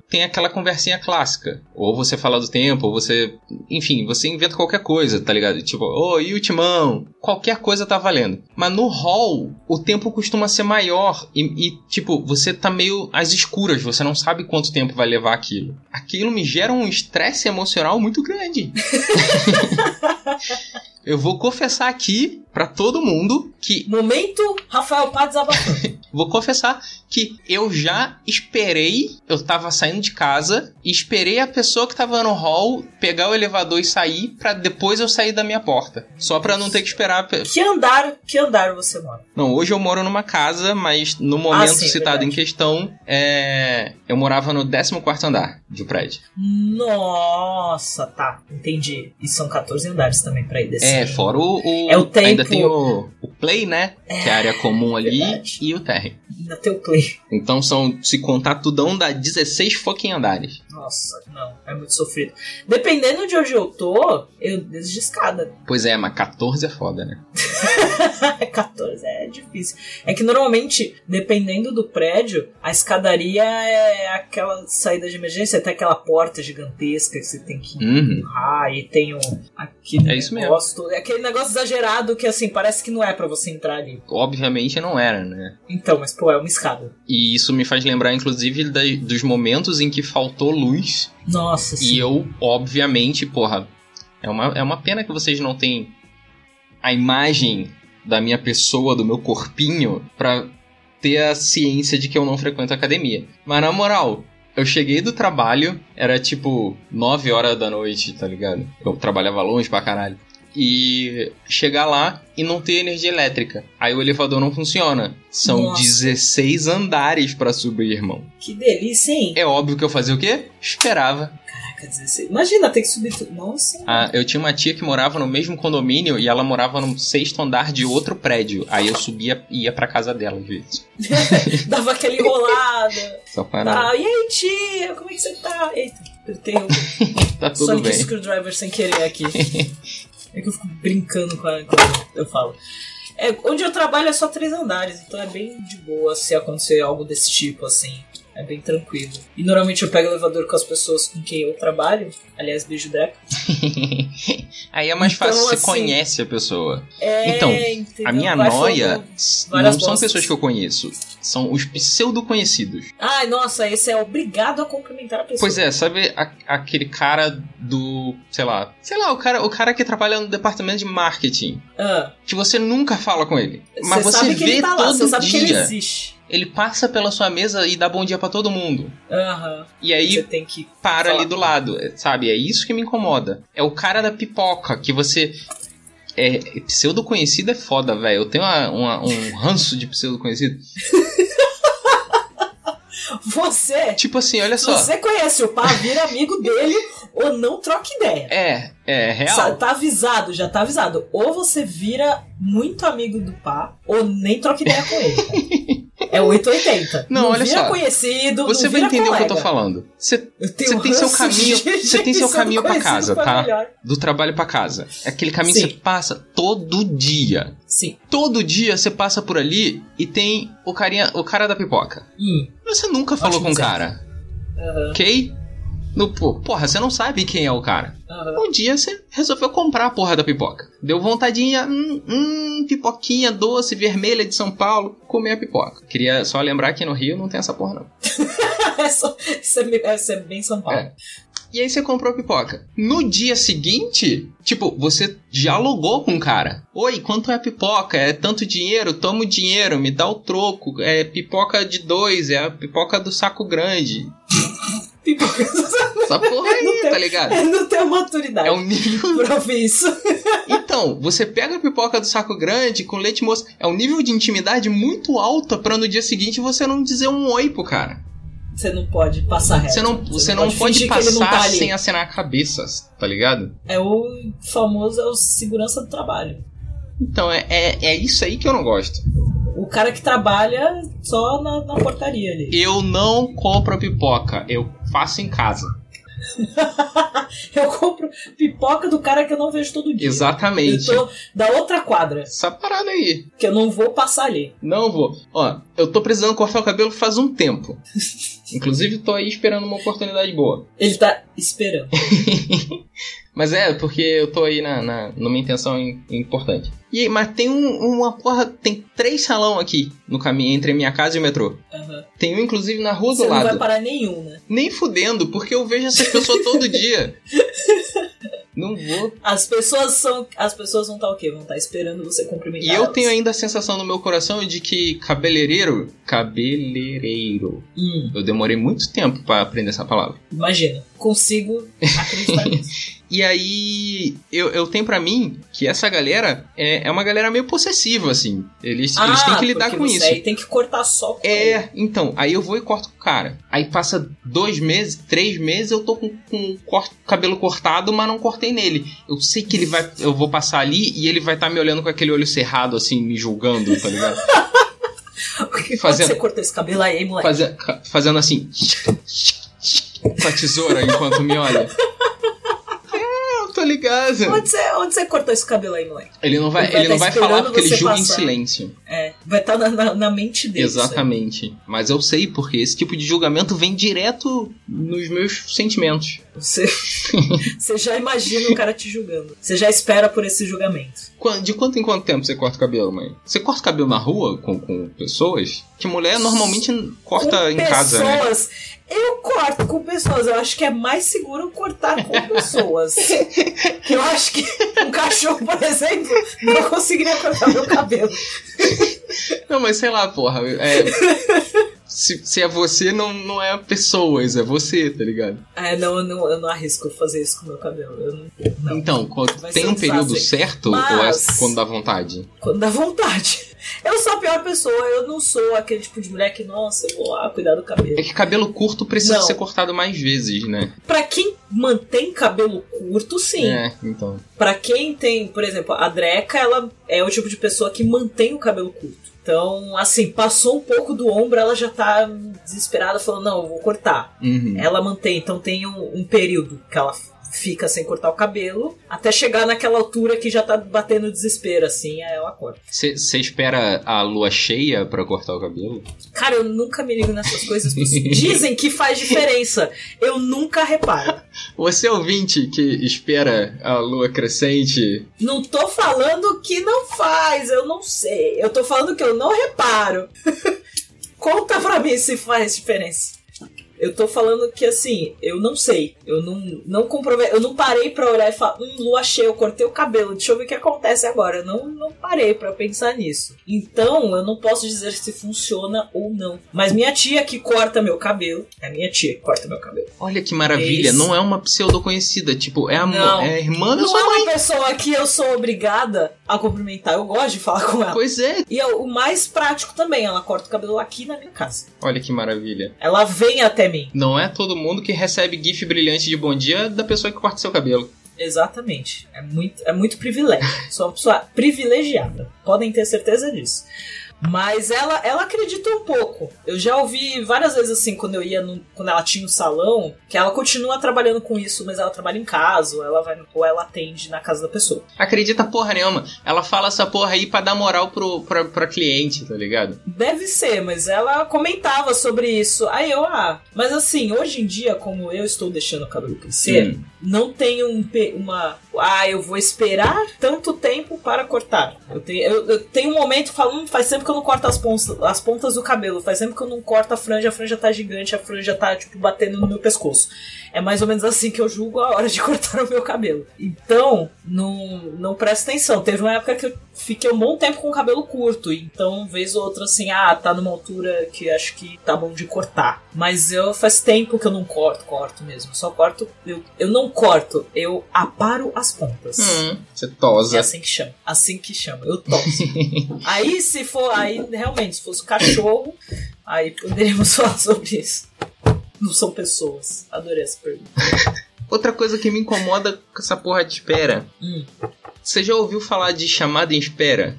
tem aquela conversinha clássica. Ou você fala do tempo, ou você. Enfim, você inventa qualquer coisa, tá ligado? Tipo, ô, e o timão? Qualquer coisa tá valendo. Mas no hall, o tempo costuma ser maior. E, e, tipo, você tá meio às escuras, você não sabe quanto tempo vai levar aquilo. Aquilo me gera um estresse emocional muito grande. Eu vou confessar aqui pra todo mundo que Momento Rafael Pá desabafando. Vou confessar que eu já esperei, eu tava saindo de casa, e esperei a pessoa que tava no hall pegar o elevador e sair, pra depois eu sair da minha porta. Só pra não ter que esperar. a que andar, que andar você mora? Não, hoje eu moro numa casa, mas no momento sim, citado verdade. em questão, é... eu morava no 14 andar de um prédio. Nossa, tá, entendi. E são 14 andares também pra ir descer. É, fora o. o- É o tempo. Ainda tem o, o play, né? que é a área comum ali, verdade. e o térreo. Ainda tem o play. Então são, se contar tudão, dá 16 fucking andares. Nossa, não, é muito sofrido. Dependendo de onde eu tô, eu desço de escada. Pois é, mas 14 é foda, né? 14 é difícil. É que normalmente, dependendo do prédio, a escadaria é aquela saída de emergência, até aquela porta gigantesca que você tem que Uhum. empurrar e tem um, aquele É isso mesmo. negócio, todo- é aquele negócio exagerado que assim, parece que não é pra você entrar ali. Obviamente não era, né? Então, mas pô, é uma escada. E isso me faz lembrar, inclusive, da- dos momentos em que faltou luz. Nossa, E sim. eu, obviamente, porra, é uma, é uma pena que vocês não têm a imagem da minha pessoa, do meu corpinho, pra ter a ciência de que eu não frequento academia. Mas na moral, eu cheguei do trabalho, era tipo 9 horas da noite, tá ligado? Eu trabalhava longe pra caralho. E chegar lá e não ter energia elétrica. Aí o elevador não funciona. São Nossa. 16 andares pra subir, irmão. Que delícia, hein? É óbvio que eu fazia o quê? Esperava. Caraca, 16. Imagina ter que subir tudo. Nossa. Ah, eu tinha uma tia que morava no mesmo condomínio e ela morava no sexto andar de outro prédio. Aí eu subia e ia pra casa dela, às vezes. Dava aquela enrolada. Só para. Ah, e aí, tia? Como é que você tá? Eita, eu tenho tá tudo Sonic bem. Screwdriver sem querer aqui. é que eu fico brincando com quando eu falo. É, onde eu trabalho é só três andares, então é bem de boa se acontecer algo desse tipo, assim. É bem tranquilo. E normalmente eu pego o elevador com as pessoas com quem eu trabalho. Aliás, beijo Dreca. Aí é mais Então, fácil, você assim, conhece a pessoa. É, Então, entendeu? A minha Vai noia não são bostas. pessoas que eu conheço, são os pseudo-conhecidos. Ai, nossa, esse é obrigado a cumprimentar a pessoa. Pois é, sabe a- aquele cara do. sei lá. Sei lá, o cara, o cara que trabalha no departamento de marketing. Ah, Que você nunca fala com ele. Mas você você sabe que vê ele tá lá, todo você sabe que ele dia. existe. Ele passa pela sua mesa e dá bom dia pra todo mundo. Aham. E aí Você tem que. para ali do lado, é, sabe? É isso que me incomoda. É o cara da pipoca que você. É, pseudo conhecido é foda, velho. Eu tenho uma- uma- um ranço de pseudo conhecido. Você, Tipo assim, olha só. você conhece o pá, vira amigo dele ou não troca ideia. É, é real. Sa- Tá avisado, já tá avisado. Ou você vira muito amigo do pá, ou nem troca ideia com ele. É 880. Não, olha vira só. conhecido, Você não vai entender o que eu tô colega. falando. Você Você tem seu caminho- você tem seu caminho pra sendo casa, tá? melhor. do trabalho pra casa. É aquele caminho Sim. que você passa todo dia. Sim. Todo dia você passa por ali e tem o carinha, o cara da pipoca. Hum. Você nunca falou Ótimo com o cara, Aham. ok? No, porra, você não sabe quem é o cara. Um dia você resolveu comprar a porra da pipoca. Deu vontadinha, hum, hum, pipoquinha doce, vermelha de São Paulo, comer a pipoca. Queria só lembrar que no Rio não tem essa porra não. É Isso é, me- isso é bem São Paulo. É. E aí você comprou a pipoca. No dia seguinte, tipo, você dialogou com o cara. Oi, quanto é a pipoca? É tanto dinheiro? Toma o dinheiro, me dá o troco. É pipoca de dois, é a pipoca do saco grande. Pipoca. Essa porra Não aí, tem- tá ligado? Eu não tenho maturidade É um nível. pra ouvir isso. Então, você pega a pipoca do saco grande com leite moço. É um nível de intimidade muito alta pra no dia seguinte você não dizer um oi pro cara. Você não pode passar reto. Você não, você não pode fingir que ele não passar tá sem acenar a cabeça, tá ligado? É o famoso é o segurança do trabalho. Então, é, é, é isso aí que eu não gosto. O cara que trabalha só na, na portaria ali. Eu não compro pipoca, eu faço em casa. Eu compro pipoca do cara que eu não vejo todo dia. Exatamente. Eu tô da outra quadra, Essa parada aí. que eu não vou passar ali. Não vou. Ó, eu tô precisando cortar o cabelo faz um tempo. Inclusive, tô aí esperando uma oportunidade boa. Ele tá esperando. Mas é, porque eu tô aí na, na, numa intenção im- importante. E mas tem um- uma porra. Tem três salão aqui no caminho entre a minha casa e o metrô. Aham. Tem um, inclusive, na rua do Você não vai lado. parar nenhum, né? Nem fudendo, porque eu vejo essas pessoas todo dia. Não vou. As pessoas são. As pessoas vão estar o quê? Vão estar esperando você cumprimentar. E eu tenho ainda a sensação no meu coração de que cabeleireiro. Cabeleireiro. Hum, Eu demorei muito tempo pra aprender essa palavra. imagina. Consigo acreditar nisso. E aí, eu, eu tenho pra mim que essa galera é, é uma galera meio possessiva, assim. Eles, eles têm que lidar Ah, com isso. Aí tem que cortar só com ele. É, então, aí eu vou e corto com o cara. Aí passa dois meses, três meses, eu tô com, com o cor- cabelo cortado, mas não cortei nele. Eu sei que ele vai. Eu vou passar ali e ele vai estar me olhando com aquele olho cerrado, assim, me julgando, tá ligado? Porque Fazendo- você cortou esse cabelo aí, moleque. Faze- ca- fazendo assim. com a tesoura enquanto me olha. É, eu tô ligado. Onde você, onde você cortou esse cabelo aí, moleque? Ele não vai, Ele ele não tá vai falar porque ele julga em passar. silêncio. É, vai estar na, na, na mente dele. Exatamente. Mas eu sei, porque esse tipo de julgamento vem direto nos meus sentimentos. Você, você já imagina o cara te julgando. Você já espera por esse julgamento. De quanto em quanto tempo você corta o cabelo, mãe? Você corta o cabelo na rua com, com pessoas? Que mulher normalmente corta com em casa, né? pessoas. Eu corto com pessoas. Eu acho que é mais seguro cortar com pessoas. que eu acho que um cachorro, por exemplo, não conseguiria cortar meu cabelo. Não, mas sei lá, porra. é- se, se é você, não, não é pessoas, é você, tá ligado? É, não, eu não, eu não arrisco fazer isso com meu cabelo. Eu não, não. Então, quando- Vai tem um período certo Mas- ou é quando dá vontade? Quando dá vontade. Eu sou a pior pessoa, eu não sou aquele tipo de mulher que, nossa, eu vou lá cuidar do cabelo. É que cabelo curto precisa Não. ser cortado mais vezes, né? Pra quem mantém cabelo curto, sim. É, então. Pra quem tem, por exemplo, a Dreca, ela é o tipo de pessoa que mantém o cabelo curto. Então, assim, passou um pouco do ombro, ela já tá desesperada, falando, não, eu vou cortar. Uhum. Ela mantém, então tem um, um período que ela fica sem cortar o cabelo, até chegar naquela altura que já tá batendo desespero, assim, aí ela corta. Você espera a lua cheia pra cortar o cabelo? Cara, eu nunca me ligo nessas coisas. Dizem que faz diferença. Eu nunca reparo. Você ouvinte que espera a lua crescente, Não tô falando que não faz, eu não sei. Eu tô falando que eu não reparo. Conta pra mim se faz diferença. Eu tô falando que assim, eu não sei. Eu não, não comprovei. Eu não parei pra olhar e falar, hum, lua cheia, eu cortei o cabelo, deixa eu ver o que acontece agora. Eu não, não parei pra pensar nisso. Então, eu não posso dizer se funciona ou não. Mas minha tia que corta meu cabelo, é minha tia que corta meu cabelo. olha que maravilha, não é uma pseudo conhecida, tipo, é a, Não. é a irmã da Não sua é mãe. uma pessoa que eu sou obrigada a cumprimentar. Eu gosto de falar com ela. Pois é, E é o mais prático também, ela corta o cabelo aqui na minha casa. olha que maravilha. Ela vem até mim. Não é todo mundo que recebe gif brilhante de bom dia da pessoa que corta seu cabelo. Exatamente. É muito, é muito privilégio. Sou uma pessoa privilegiada. Podem ter certeza disso. Mas ela, ela acredita um pouco. Eu já ouvi várias vezes assim, quando eu ia no, quando ela tinha o salão, que ela continua trabalhando com isso, mas ela trabalha em casa, ou ela vai ou ela atende na casa da pessoa. Acredita porra nenhuma. Ela fala essa porra aí pra dar moral pro, pra, pra cliente, tá ligado? Deve ser, mas ela comentava sobre isso. Aí eu, ah, mas assim, hoje em dia, como eu estou deixando o cabelo crescer, Hum. Não tenho um, uma. Ah, eu vou esperar tanto tempo para cortar. Eu tenho, eu, eu tenho um momento que falo, hum, faz tempo que eu não corto as pontas, as pontas do cabelo, faz tempo que eu não corto a franja, a franja tá gigante, a franja tá, tipo, batendo no meu pescoço. É mais ou menos assim que eu julgo a hora de cortar o meu cabelo. Então, não, não presta atenção. Teve uma época que eu fiquei um bom tempo com o cabelo curto. Então, vez ou outra, assim, ah, tá numa altura que acho que tá bom de cortar. Mas eu faz tempo que eu não corto, corto mesmo. Só corto. Eu, eu não corto, eu aparo as pontas. Hum, você É tosa. assim que chama. Assim que chama. Eu tosso. aí, se for. Aí, realmente, se fosse cachorro, aí poderíamos falar sobre isso. Não são pessoas. Adorei essa pergunta. Outra coisa que me incomoda com essa porra de espera. Hum. Você já ouviu falar de chamada em espera?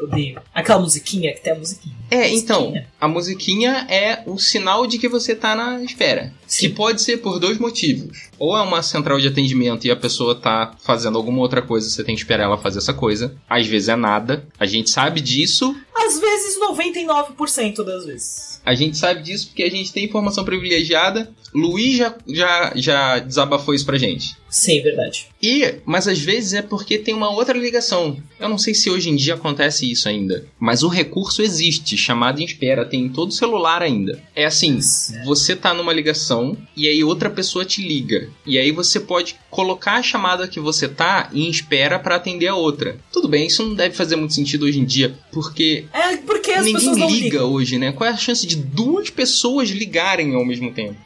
Odeio. Aquela musiquinha que tem a musiquinha. É, então, Musiquinha. a musiquinha é o sinal de que você tá na espera. Sim. Que pode ser por dois motivos. Ou é uma central de atendimento e a pessoa tá fazendo alguma outra coisa, você tem que esperar ela fazer essa coisa. Às vezes é nada. A gente sabe disso. Às vezes, 99% das vezes. A gente sabe disso porque a gente tem informação privilegiada. Luiz já, já, já desabafou isso pra gente. Sim, verdade. E, mas às vezes é porque tem uma outra ligação. Eu não sei se hoje em dia acontece isso ainda, mas o recurso existe, chamada em espera, tem em todo celular ainda. É assim, Certo. você tá numa ligação e aí outra pessoa te liga. E aí você pode colocar a chamada que você tá em espera pra atender a outra. Tudo bem, isso não deve fazer muito sentido hoje em dia, porque É porque as ninguém pessoas não liga ligam. hoje, né? Qual é a chance de duas pessoas ligarem ao mesmo tempo?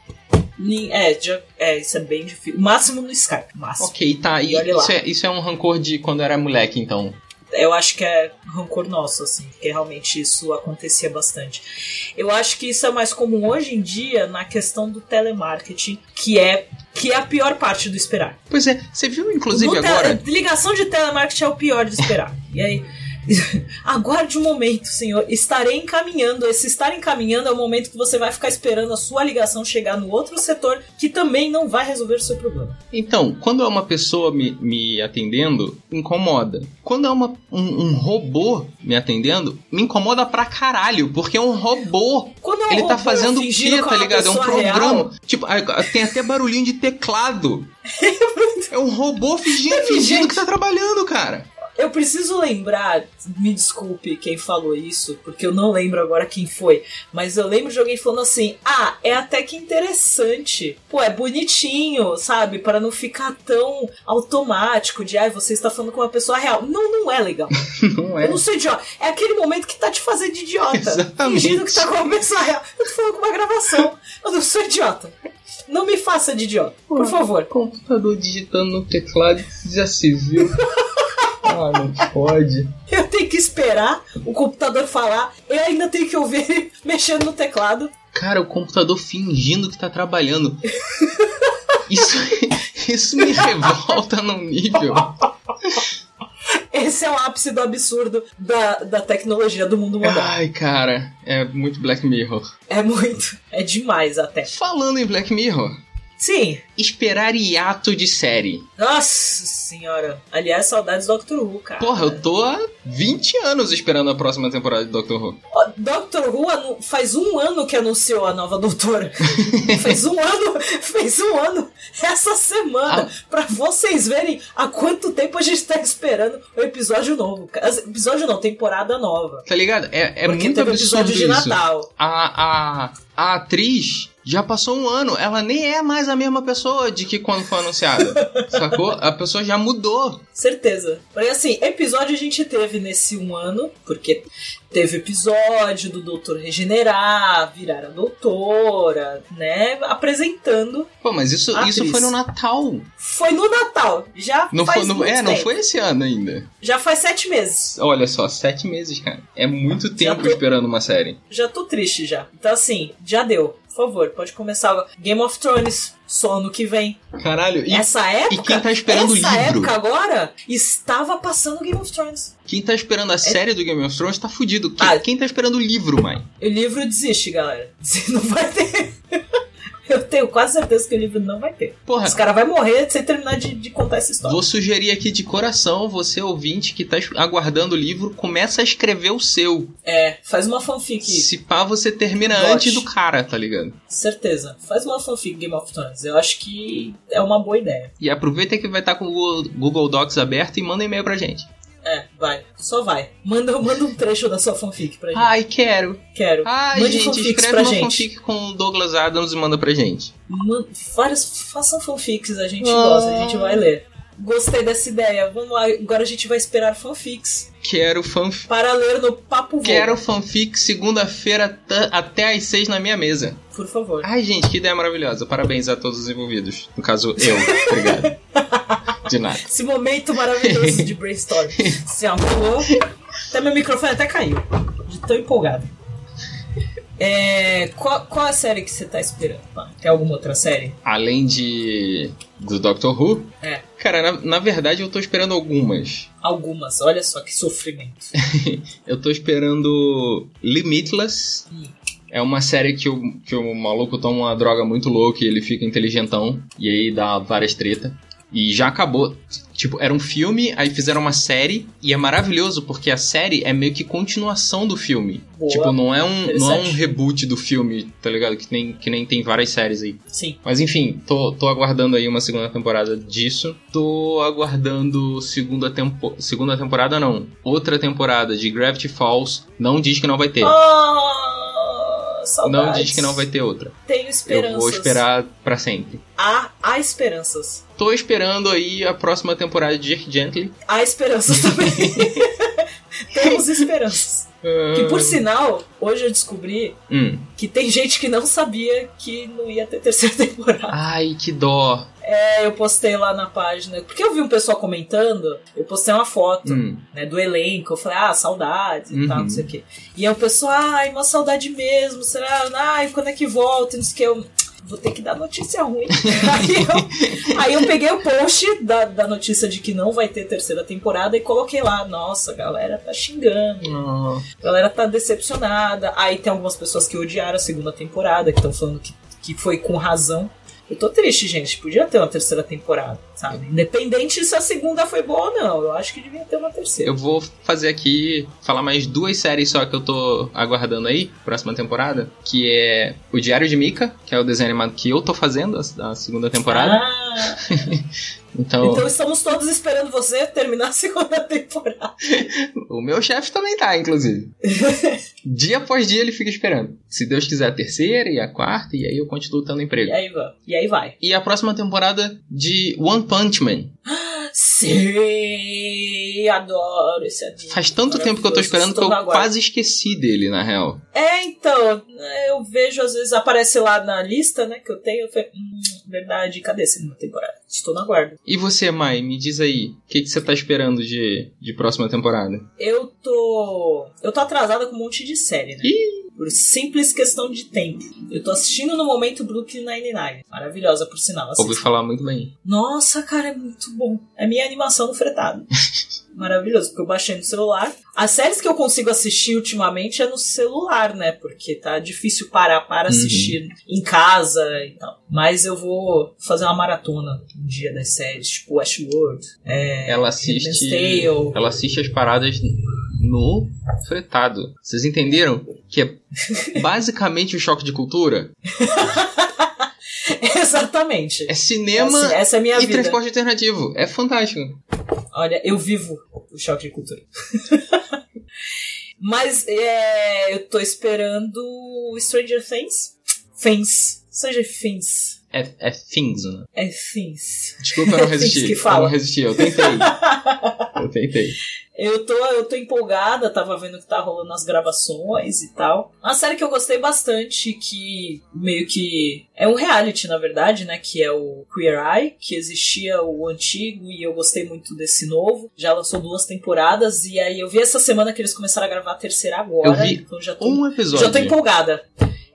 É, já- é, isso é bem difícil. Máximo no Skype. Máximo. Ok, tá. E E isso é, isso é um rancor de quando era moleque, então. Eu acho que é rancor nosso, assim, porque realmente isso acontecia bastante. Eu acho que isso é mais comum hoje em dia na questão do telemarketing, que é, que é a pior parte do esperar. Pois é, você viu inclusive agora. Ligação de telemarketing é o pior de esperar. e aí. Aguarde um momento, senhor. Estarei encaminhando. Esse estar encaminhando é o momento que você vai ficar esperando a sua ligação chegar no outro setor que também não vai resolver o seu problema. Então, quando é uma pessoa me, me atendendo, incomoda. Quando é uma, um, um robô me atendendo, me incomoda pra caralho, porque é um robô. Quando é um Ele tá robô fazendo o quê, tá ligado? É um programa. real, Tipo, tem até barulhinho de teclado. É um robô fingindo, fingindo que tá trabalhando, cara. Eu preciso lembrar, me desculpe quem falou isso, porque eu não lembro agora quem foi, mas eu lembro de alguém falando assim: ah, é até que interessante. Pô, é bonitinho, sabe? Para não ficar tão automático de, ai, você está falando com uma pessoa real. Não, não é legal. Não Eu é. não sou idiota. É aquele momento que tá te fazendo de idiota. Exatamente. Fingindo que tá com uma pessoa real. Eu tô falando com uma gravação. Eu não sou idiota. Não me faça de idiota, por favor. Computador digitando no teclado, já se viu. ah, não pode. Eu tenho que esperar o computador falar. Eu ainda tenho que ouvir ele mexendo no teclado. Cara, o computador fingindo que tá trabalhando. Isso, isso me revolta num nível. Esse é o ápice do absurdo da, da tecnologia do mundo moderno. Ai, cara, é muito Black Mirror. É muito. É demais até. Falando em Black Mirror, Sim. esperar hiato de série. Nossa senhora. Aliás, saudades do Doctor Who, cara. Porra, eu tô há 20 anos esperando a próxima temporada de Doctor Who. Ó, Doctor Who faz um ano que anunciou a nova doutora. fez um ano, fez um ano essa semana. Ah. Pra vocês verem há quanto tempo a gente tá esperando o episódio novo. Episódio não, temporada nova. Tá ligado? É, é Porque muito teve o episódio de isso. Natal. A, a, a atriz já passou um ano, ela nem é mais a mesma pessoa de que quando foi anunciada. sacou? A pessoa já mudou. Certeza. Porque assim, episódio a gente teve nesse um ano, porque teve episódio do Doutor regenerar, virar a doutora, né? Apresentando. Pô, mas isso, isso foi no Natal. Foi no Natal. Já Não faz foi, não, é, não tempo. foi esse ano ainda. Já faz sete meses. Olha só, sete meses, cara. É muito tempo tô- esperando uma série. Já tô triste já. Então assim, já deu. Por favor, pode começar agora. Game of Thrones, só ano que vem. Caralho, e essa época. quem tá esperando o essa livro? época agora estava passando Game of Thrones. quem tá esperando a série do Game of Thrones tá fudido. Quem, Ah. quem tá esperando o livro, mãe? O livro desiste, galera. Não vai ter. Eu tenho quase certeza que o livro não vai ter. Porra, Os caras vão morrer sem terminar de, de contar essa história. Vou sugerir aqui de coração, você ouvinte que tá aguardando o livro, começa a escrever o seu. É, faz uma fanfic. Se pá, você termina Goste. antes do cara, tá ligado? Certeza. Faz uma fanfic Game of Thrones. Eu acho que é uma boa ideia. E aproveita que vai estar com o Google- Google Docs aberto e manda um e-mail pra gente. É, vai. Só vai. Manda, manda um trecho da sua fanfic pra gente. Ai, quero. Quero. Ai, Mande gente, escreve pra uma gente. fanfic com o Douglas Adams e manda pra gente. Man- várias, façam fanfics, a gente Ah. gosta, a gente vai ler. Gostei dessa ideia. Vamos lá, agora a gente vai esperar fanfics Quero fanfic. para ler no Papo Vô. Quero fanfic segunda-feira até às seis na minha mesa. Por favor. Ai, gente, que ideia maravilhosa. Parabéns a todos os envolvidos. No caso, eu. Obrigado. De nada. Esse momento maravilhoso de brainstorm. Se amou. Até meu microfone até caiu. De tão empolgado. É, qual, qual a série que você tá esperando? Tem alguma outra série? Além de. do Doctor Who. É. Cara, na, na verdade eu tô esperando algumas. Algumas, olha só que sofrimento. Eu tô esperando Limitless. Hum. É uma série que o, que o maluco toma uma droga muito louca e ele fica inteligentão. E aí dá várias treta. E já acabou. Tipo, era um filme, aí fizeram uma série. E é maravilhoso porque a série é meio que continuação do filme. Boa. Tipo, não é, um, não é um reboot do filme, tá ligado? Que nem, que nem tem várias séries aí. Sim. Mas enfim, tô, tô aguardando aí uma segunda temporada disso. Tô aguardando segunda, tempo, segunda temporada, não. Outra temporada de Gravity Falls. Não diz que não vai ter. Ah, saudades. não diz que não vai ter outra. Tenho esperanças. Eu vou esperar pra sempre. Há, há esperanças. Tô esperando aí a próxima temporada de Dirk Gently. Há esperanças também. Temos esperanças. Que por sinal, hoje eu descobri Hum. que tem gente que não sabia que não ia ter terceira temporada. Ai, que dó. É, eu postei lá na página. Porque eu vi um pessoal comentando, eu postei uma foto Hum. né, do elenco. Eu falei, ah, saudades e Uhum. tal, não sei o quê. E aí o pessoal, ai, uma saudade mesmo. Será? Ai, quando é que volta? Não sei o que. Eu vou ter que dar notícia ruim. aí, eu, aí eu peguei o post da, da notícia de que não vai ter terceira temporada e coloquei lá. Nossa, a galera tá xingando. Ah, A galera tá decepcionada. Aí tem algumas pessoas que odiaram a segunda temporada, que estão falando que, que foi com razão. Eu tô triste, gente. Podia ter uma terceira temporada, sabe? Independente se a segunda foi boa ou não. Eu acho que devia ter uma terceira. Eu vou fazer aqui, falar mais duas séries só que eu tô aguardando aí, próxima temporada, que é o Diário de Mika, que é o desenho animado que eu tô fazendo, a, segunda temporada. Ah, Então, então estamos todos esperando você terminar a segunda temporada. o meu chefe também tá, inclusive. dia após dia ele fica esperando. Se Deus quiser a terceira e a quarta, e aí eu continuo tendo E emprego. aí vai. E aí vai. E a próxima temporada de One Punch Man. Sim, adoro esse anime. Faz tanto tempo que eu tô esperando que eu quase esqueci dele, na real. É, então, eu vejo às vezes aparece lá na lista, né, que eu tenho, eu falei, hum, verdade, cadê a segunda temporada? Estou na guarda. E você, Mai, me diz aí, o que, que você tá esperando de, de próxima temporada? Eu tô. Eu tô atrasada com um monte de série, né? Por simples questão de tempo. Eu tô assistindo no momento Brooklyn Nine-Nine. Maravilhosa, por sinal. Ouvi assista. falar muito bem. Nossa, cara, é muito bom. É minha animação no fretado. Maravilhoso, porque eu baixei no celular. As séries que eu consigo assistir ultimamente é no celular, né? Porque tá difícil parar para Uhum. assistir em casa e tal. Mas eu vou fazer uma maratona um dia das séries, tipo Westworld. É, Ela assiste. Tale. Ela assiste as paradas no fretado. Vocês entenderam? Que é basicamente um choque de cultura. Exatamente. É cinema Essa, essa é minha e vida. transporte alternativo. É fantástico. Olha, eu vivo o choque de cultura. Mas é, eu tô esperando Stranger Things. Things. Stranger Things. É, é things, né? É Things. Desculpa, eu não Things resisti. que Eu fala. não resisti, eu tentei. Eu tentei. Eu tô, eu tô empolgada, tava vendo que tá rolando as gravações e tal. Uma série que eu gostei bastante, que meio que é um reality, na verdade, né? Que é o Queer Eye, que existia o antigo e eu gostei muito desse novo. Já lançou duas temporadas e aí eu vi essa semana que eles começaram a gravar a terceira agora. Eu vi então já tô, Um episódio. já tô empolgada.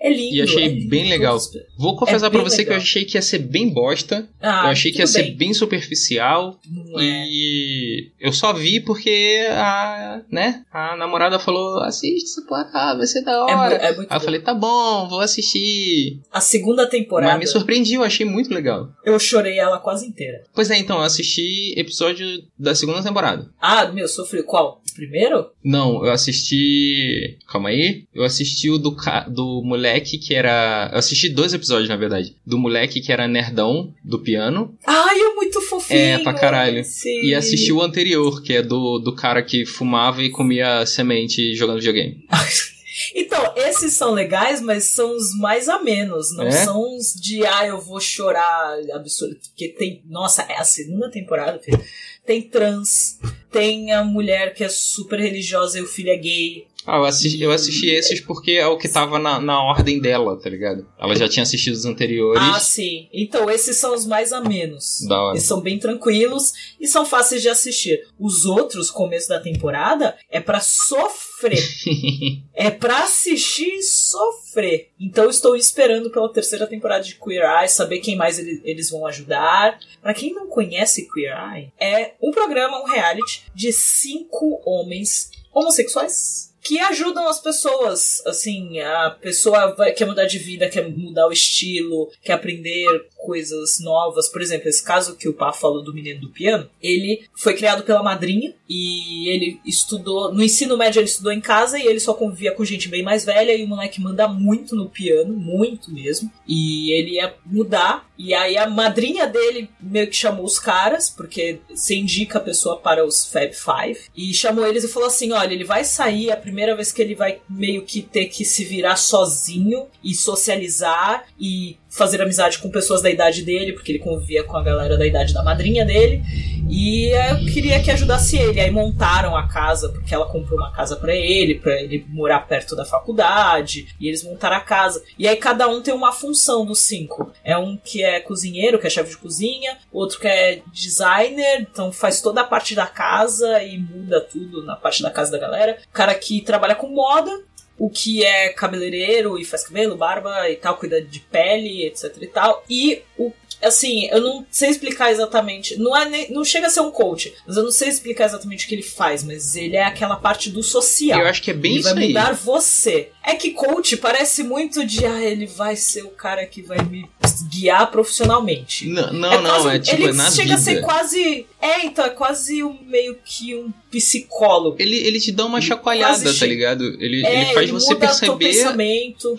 É lindo. E achei é lindo, bem legal. Vou confessar É pra bem você que eu legal. achei que ia ser bem bosta. Ah, eu achei que ia tudo ser bem. bem superficial. Não é. E eu só vi porque a, né, a namorada falou: assiste essa porra, vai ser da É, hora. é muito Aí eu bom. falei: tá bom, vou assistir. A segunda temporada, Mas me surpreendi, eu achei muito legal. eu chorei ela quase inteira. Pois é, então, eu assisti episódio da segunda temporada. Ah, meu, sofri qual? O primeiro? Não, eu assisti. Calma aí. Eu assisti o do, ca... do moleque que era. Eu assisti dois episódios, na verdade. Do moleque que era nerdão do piano. Ai, é muito fofinho. É, pra caralho. Sim. E assisti o anterior, que é do, do cara que fumava e comia semente jogando videogame. Então, esses são legais, mas são os mais a menos. Não É? são os de, ah, eu vou chorar absurdo. Porque tem. Nossa, é a segunda temporada, filho. Tem trans, tem a mulher que é super religiosa e o filho é gay. Ah, eu assisti, eu assisti esses porque é o que tava na, na ordem dela, tá ligado? Ela já tinha assistido os anteriores. Ah, sim. Então, esses são os mais a menos. Da hora. Eles são bem tranquilos e são fáceis de assistir. Os outros, começo da temporada, é pra sofrer. é pra assistir e sofrer. Então estou esperando pela terceira temporada de Queer Eye, saber quem mais ele- eles vão ajudar. Pra quem não conhece Queer Eye, é um programa, um reality de cinco homens homossexuais que ajudam as pessoas. Assim, a pessoa vai- quer mudar de vida, quer mudar o estilo, quer aprender coisas novas. Por exemplo, esse caso que o Pá falou do menino do piano, ele foi criado pela madrinha e ele estudou, no ensino médio ele estudou em casa e ele só convivia com gente bem mais velha e o moleque manda muito no piano, muito mesmo. E ele ia mudar e aí a madrinha dele meio que chamou os caras, porque você indica a pessoa para os Fab Five, e chamou eles e falou assim: olha, ele vai sair, é a primeira vez que ele vai meio que ter que se virar sozinho e socializar e fazer amizade com pessoas da idade dele, porque ele convivia com a galera da idade da madrinha dele. E eu queria que ajudasse ele. Aí montaram a casa, porque ela comprou uma casa pra ele, pra ele morar perto da faculdade. E eles montaram a casa. E aí cada um tem uma função dos cinco. É um que é cozinheiro, que é chefe de cozinha, outro que é designer, então faz toda a parte da casa e muda tudo na parte da casa da galera. O cara que trabalha com moda, o que é cabeleireiro e faz cabelo, barba e tal, cuida de pele, etc e tal. E o assim, eu não sei explicar exatamente, não é nem, não chega a ser um coach, mas eu não sei explicar exatamente o que ele faz, mas ele é aquela parte do social. Eu acho que é bem ele isso vai aí. mudar você. É que coach parece muito de ah, ele vai ser o cara que vai me guiar profissionalmente. Não, não, É não, quase- é tipo ele é na chega a ser vida. quase, é, então é quase um, meio que um psicólogo. Ele, ele te dá uma Ele chacoalhada, quase tá ligado? Ele, é, ele faz você muda teu perceber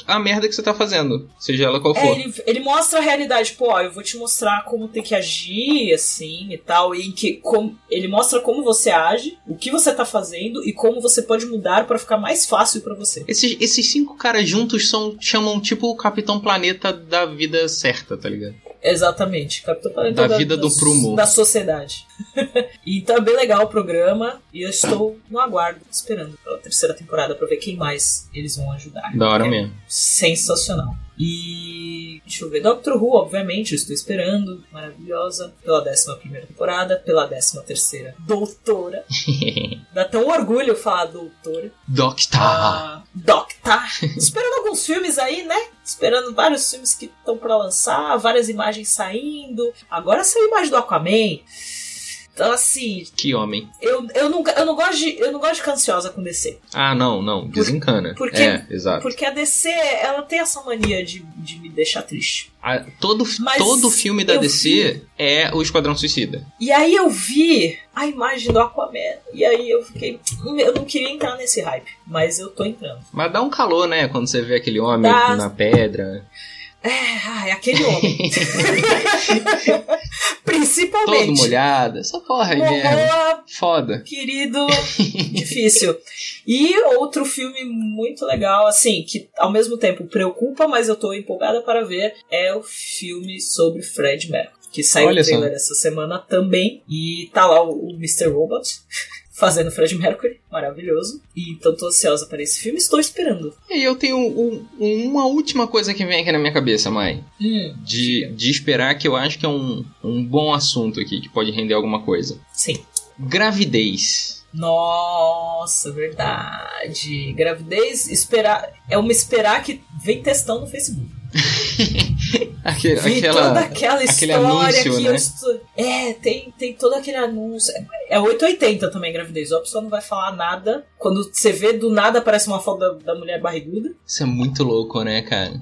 a merda que você tá fazendo, seja ela qual É, for. ele, ele mostra a realidade, pô, ó, eu vou te mostrar como tem que agir, assim, e tal, e que como, ele mostra como você age, o que você tá fazendo e como você pode mudar pra ficar mais fácil pra você. Esses, esses cinco caras juntos são chamam tipo o Capitão Planeta da vida certa, tá ligado? Exatamente, Capitão Planeta Da vida do prumo. Da sociedade. então é bem legal o programa e eu estou no aguardo, esperando pela terceira temporada pra ver quem mais eles vão ajudar. Da hora É mesmo. sensacional. E deixa eu ver, Doctor Who, obviamente, eu estou esperando, maravilhosa, pela 11 primeira temporada, pela 13 terceira, doutora. Dá tão orgulho falar doutora. Doctor. Ah, Doctor. esperando alguns filmes aí, né? Esperando vários filmes que estão pra lançar, várias imagens saindo. Agora saiu a imagem do Aquaman. Então, assim, Que homem. eu, eu, não, eu, não gosto de, eu não gosto de ficar ansiosa com DC. Ah, não, não. Desencana. porque- É, exato. Porque a DC, ela tem essa mania de, de me deixar triste. A- todo, Mas todo filme da DC é o Esquadrão Suicida. E aí eu vi a imagem do Aquaman. E aí eu fiquei. Eu não queria entrar nesse hype, mas eu tô entrando. Mas dá um calor, né? Quando você vê aquele homem Dá. na pedra. É, ai, aquele homem. Todo Principalmente. molhado. Essa porra aí mesmo. Momoa, Foda. querido, difícil. E outro filme muito legal, assim, que ao mesmo tempo preocupa, mas eu tô empolgada para ver, é o filme sobre Fred Mercury. Que saiu Olha o só. trailer essa semana também. E tá lá o, o Mr. Robot fazendo Fred Mercury. Maravilhoso. E então tô ansiosa para esse filme. Estou esperando. E eu tenho um- um- uma última coisa que vem aqui na minha cabeça, Mai. Hum, De, de esperar que eu acho que é um, um bom assunto aqui, que pode render alguma coisa. sim. Gravidez. Nossa, verdade. Gravidez, esperar. É uma esperar que vem testando no Facebook. Aquele, Vi aquela, toda aquela história anúncio, que né? eu estu... É, tem, tem todo aquele anúncio. É 880 também, gravidez. A pessoa não vai falar nada. Quando você vê do nada aparece uma foto da, da mulher barriguda. Isso é muito louco, né, cara?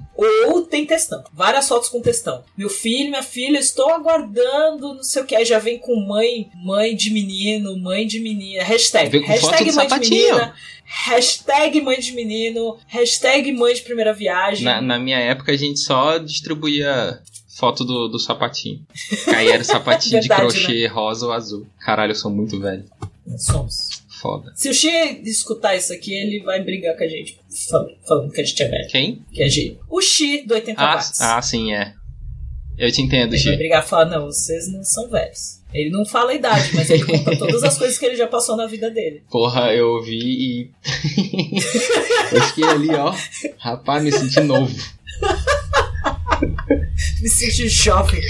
Ou tem textão. Várias fotos com textão. Meu filho, minha filha, estou aguardando, não sei o que. Aí já vem com mãe, mãe de menino, mãe de menina. Hashtag. Vem com foto hashtag do mãe de sapatinho. menina. Hashtag mãe de menino. Hashtag mãe de primeira viagem. Na, na minha época a gente só distribuía foto do, do sapatinho. Aí era sapatinho de Verdade, crochê rosa ou azul. Caralho, eu sou muito velho. Somos. Foda. Se o Xi escutar isso aqui, ele vai brigar com a gente. Falando, falando que a gente é velho. Quem? Que a gente... O Xi do 80 Ah, watts. ah, sim, é. Eu te entendo, Ele vai brigar e falar, não, vocês não são velhos. Ele não fala a idade, mas ele conta todas as coisas que ele já passou na vida dele. Porra, eu ouvi e. eu fiquei ali, ó. Rapaz, me senti novo. Me senti jovem.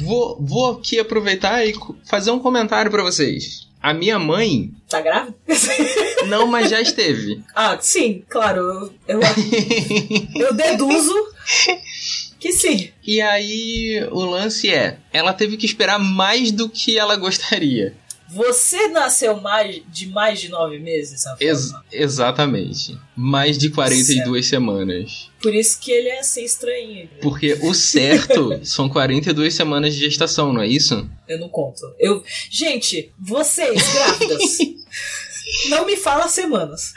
Vou, vou aqui aproveitar e fazer um comentário pra vocês. A minha mãe, Tá grávida? não, mas já esteve. ah, sim, claro. Eu, eu, deduzo que sim. E aí, o lance é: ela teve que esperar mais do que ela gostaria. Você nasceu mais de mais de nove meses? Ex- exatamente. Mais de 42 semanas. Por isso que ele é assim estranho. Porque o certo são 42 semanas de gestação, não é isso? Eu não conto. Eu, gente, vocês grávidas, não me fala semanas.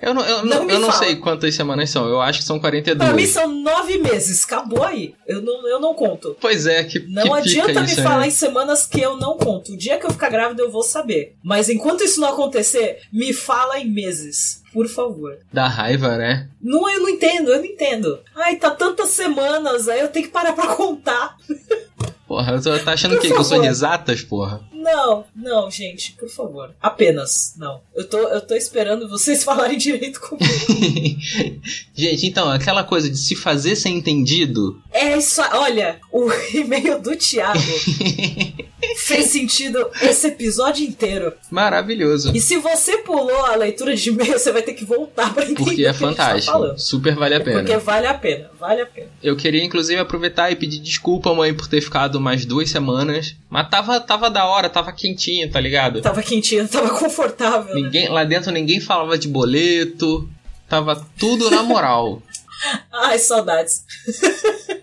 Eu não, eu, Não eu não fala. sei quantas semanas são, eu acho que são Pra mim 42. são nove meses. Acabou aí. Eu não, eu não conto. Pois é, que, Não que adianta me isso, falar né? em semanas que eu não conto. O dia que eu ficar grávida eu vou saber. Mas enquanto isso não acontecer, me fala em meses. Por favor. Dá raiva, né? Não, eu não entendo, eu não entendo. Ai, tá tantas semanas, aí eu tenho que parar pra contar. Porra, eu tô tá achando quê? Que eu sou de exatas, porra? Não, não, gente, por favor. Apenas, não. Eu tô, eu tô esperando vocês falarem direito comigo. Gente, então, aquela coisa de se fazer ser entendido. É isso, olha, o e-mail do Thiago fez sentido esse episódio inteiro. Maravilhoso. E se você pulou a leitura de e-mail, você vai ter que voltar pra entender Porque é que a gente tá fantástico. falando. Super vale a pena. Porque vale a pena, vale a pena. Eu queria, inclusive, aproveitar e pedir desculpa, mãe, por ter ficado mais duas semanas. Mas tava, tava da hora, tava quentinho, tá ligado? Tava quentinho, tava confortável. né? Ninguém, lá dentro ninguém falava de boleto. Tava tudo na moral. Ai, saudades.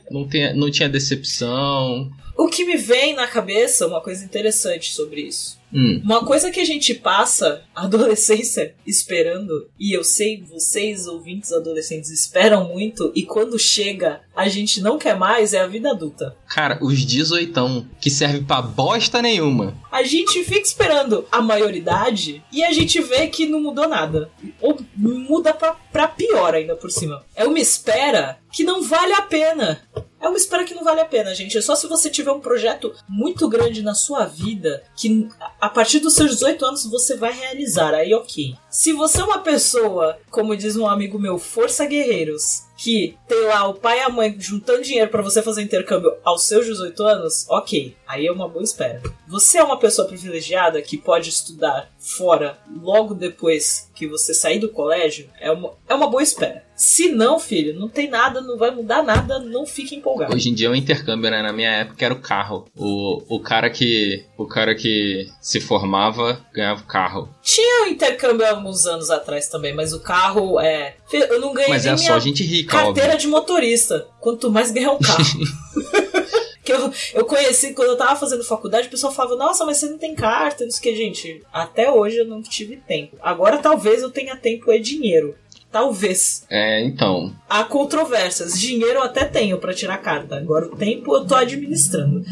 Não, tem, não tinha decepção. O que me vem na cabeça, uma coisa interessante sobre isso. Hum. Uma coisa que a gente passa a adolescência esperando, e eu sei vocês, ouvintes adolescentes, esperam muito, e quando chega, a gente não quer mais, é a vida adulta. Cara, os 18 que serve pra bosta nenhuma. A gente fica esperando a maioridade e a gente vê que não mudou nada. Ou muda pra, pra pior ainda por cima. É uma espera que não vale a pena. É uma espera que não vale a pena, gente. É só se você tiver um projeto muito grande na sua vida que a partir dos seus 18 anos você vai realizar. Aí, ok. Se você é uma pessoa, como diz um amigo meu, Força Guerreiros, que tem lá o pai e a mãe juntando dinheiro pra você fazer intercâmbio aos seus 18 anos, ok. Aí é uma boa espera. Você é uma pessoa privilegiada que pode estudar fora logo depois que você sair do colégio, é uma, é uma boa espera. Se não, filho, não tem nada, não vai mudar nada, não fique empolgado. Hoje em dia é um intercâmbio, né? Na minha época era o carro. O, o cara que. O cara que se formava ganhava o carro. Tinha um intercâmbio há alguns anos atrás também, mas o carro é. Eu não ganhei Mas é só gente rica, carteira óbvio. de motorista. Quanto mais ganhar um carro. que eu, eu conheci quando eu tava fazendo faculdade, o pessoal falava, nossa, mas você não tem carta, não sei o que, gente. Até hoje eu não tive tempo. Agora talvez eu tenha tempo e dinheiro. Talvez. É, então. Há controvérsias. Dinheiro eu até tenho pra tirar carta. Agora o tempo eu tô administrando.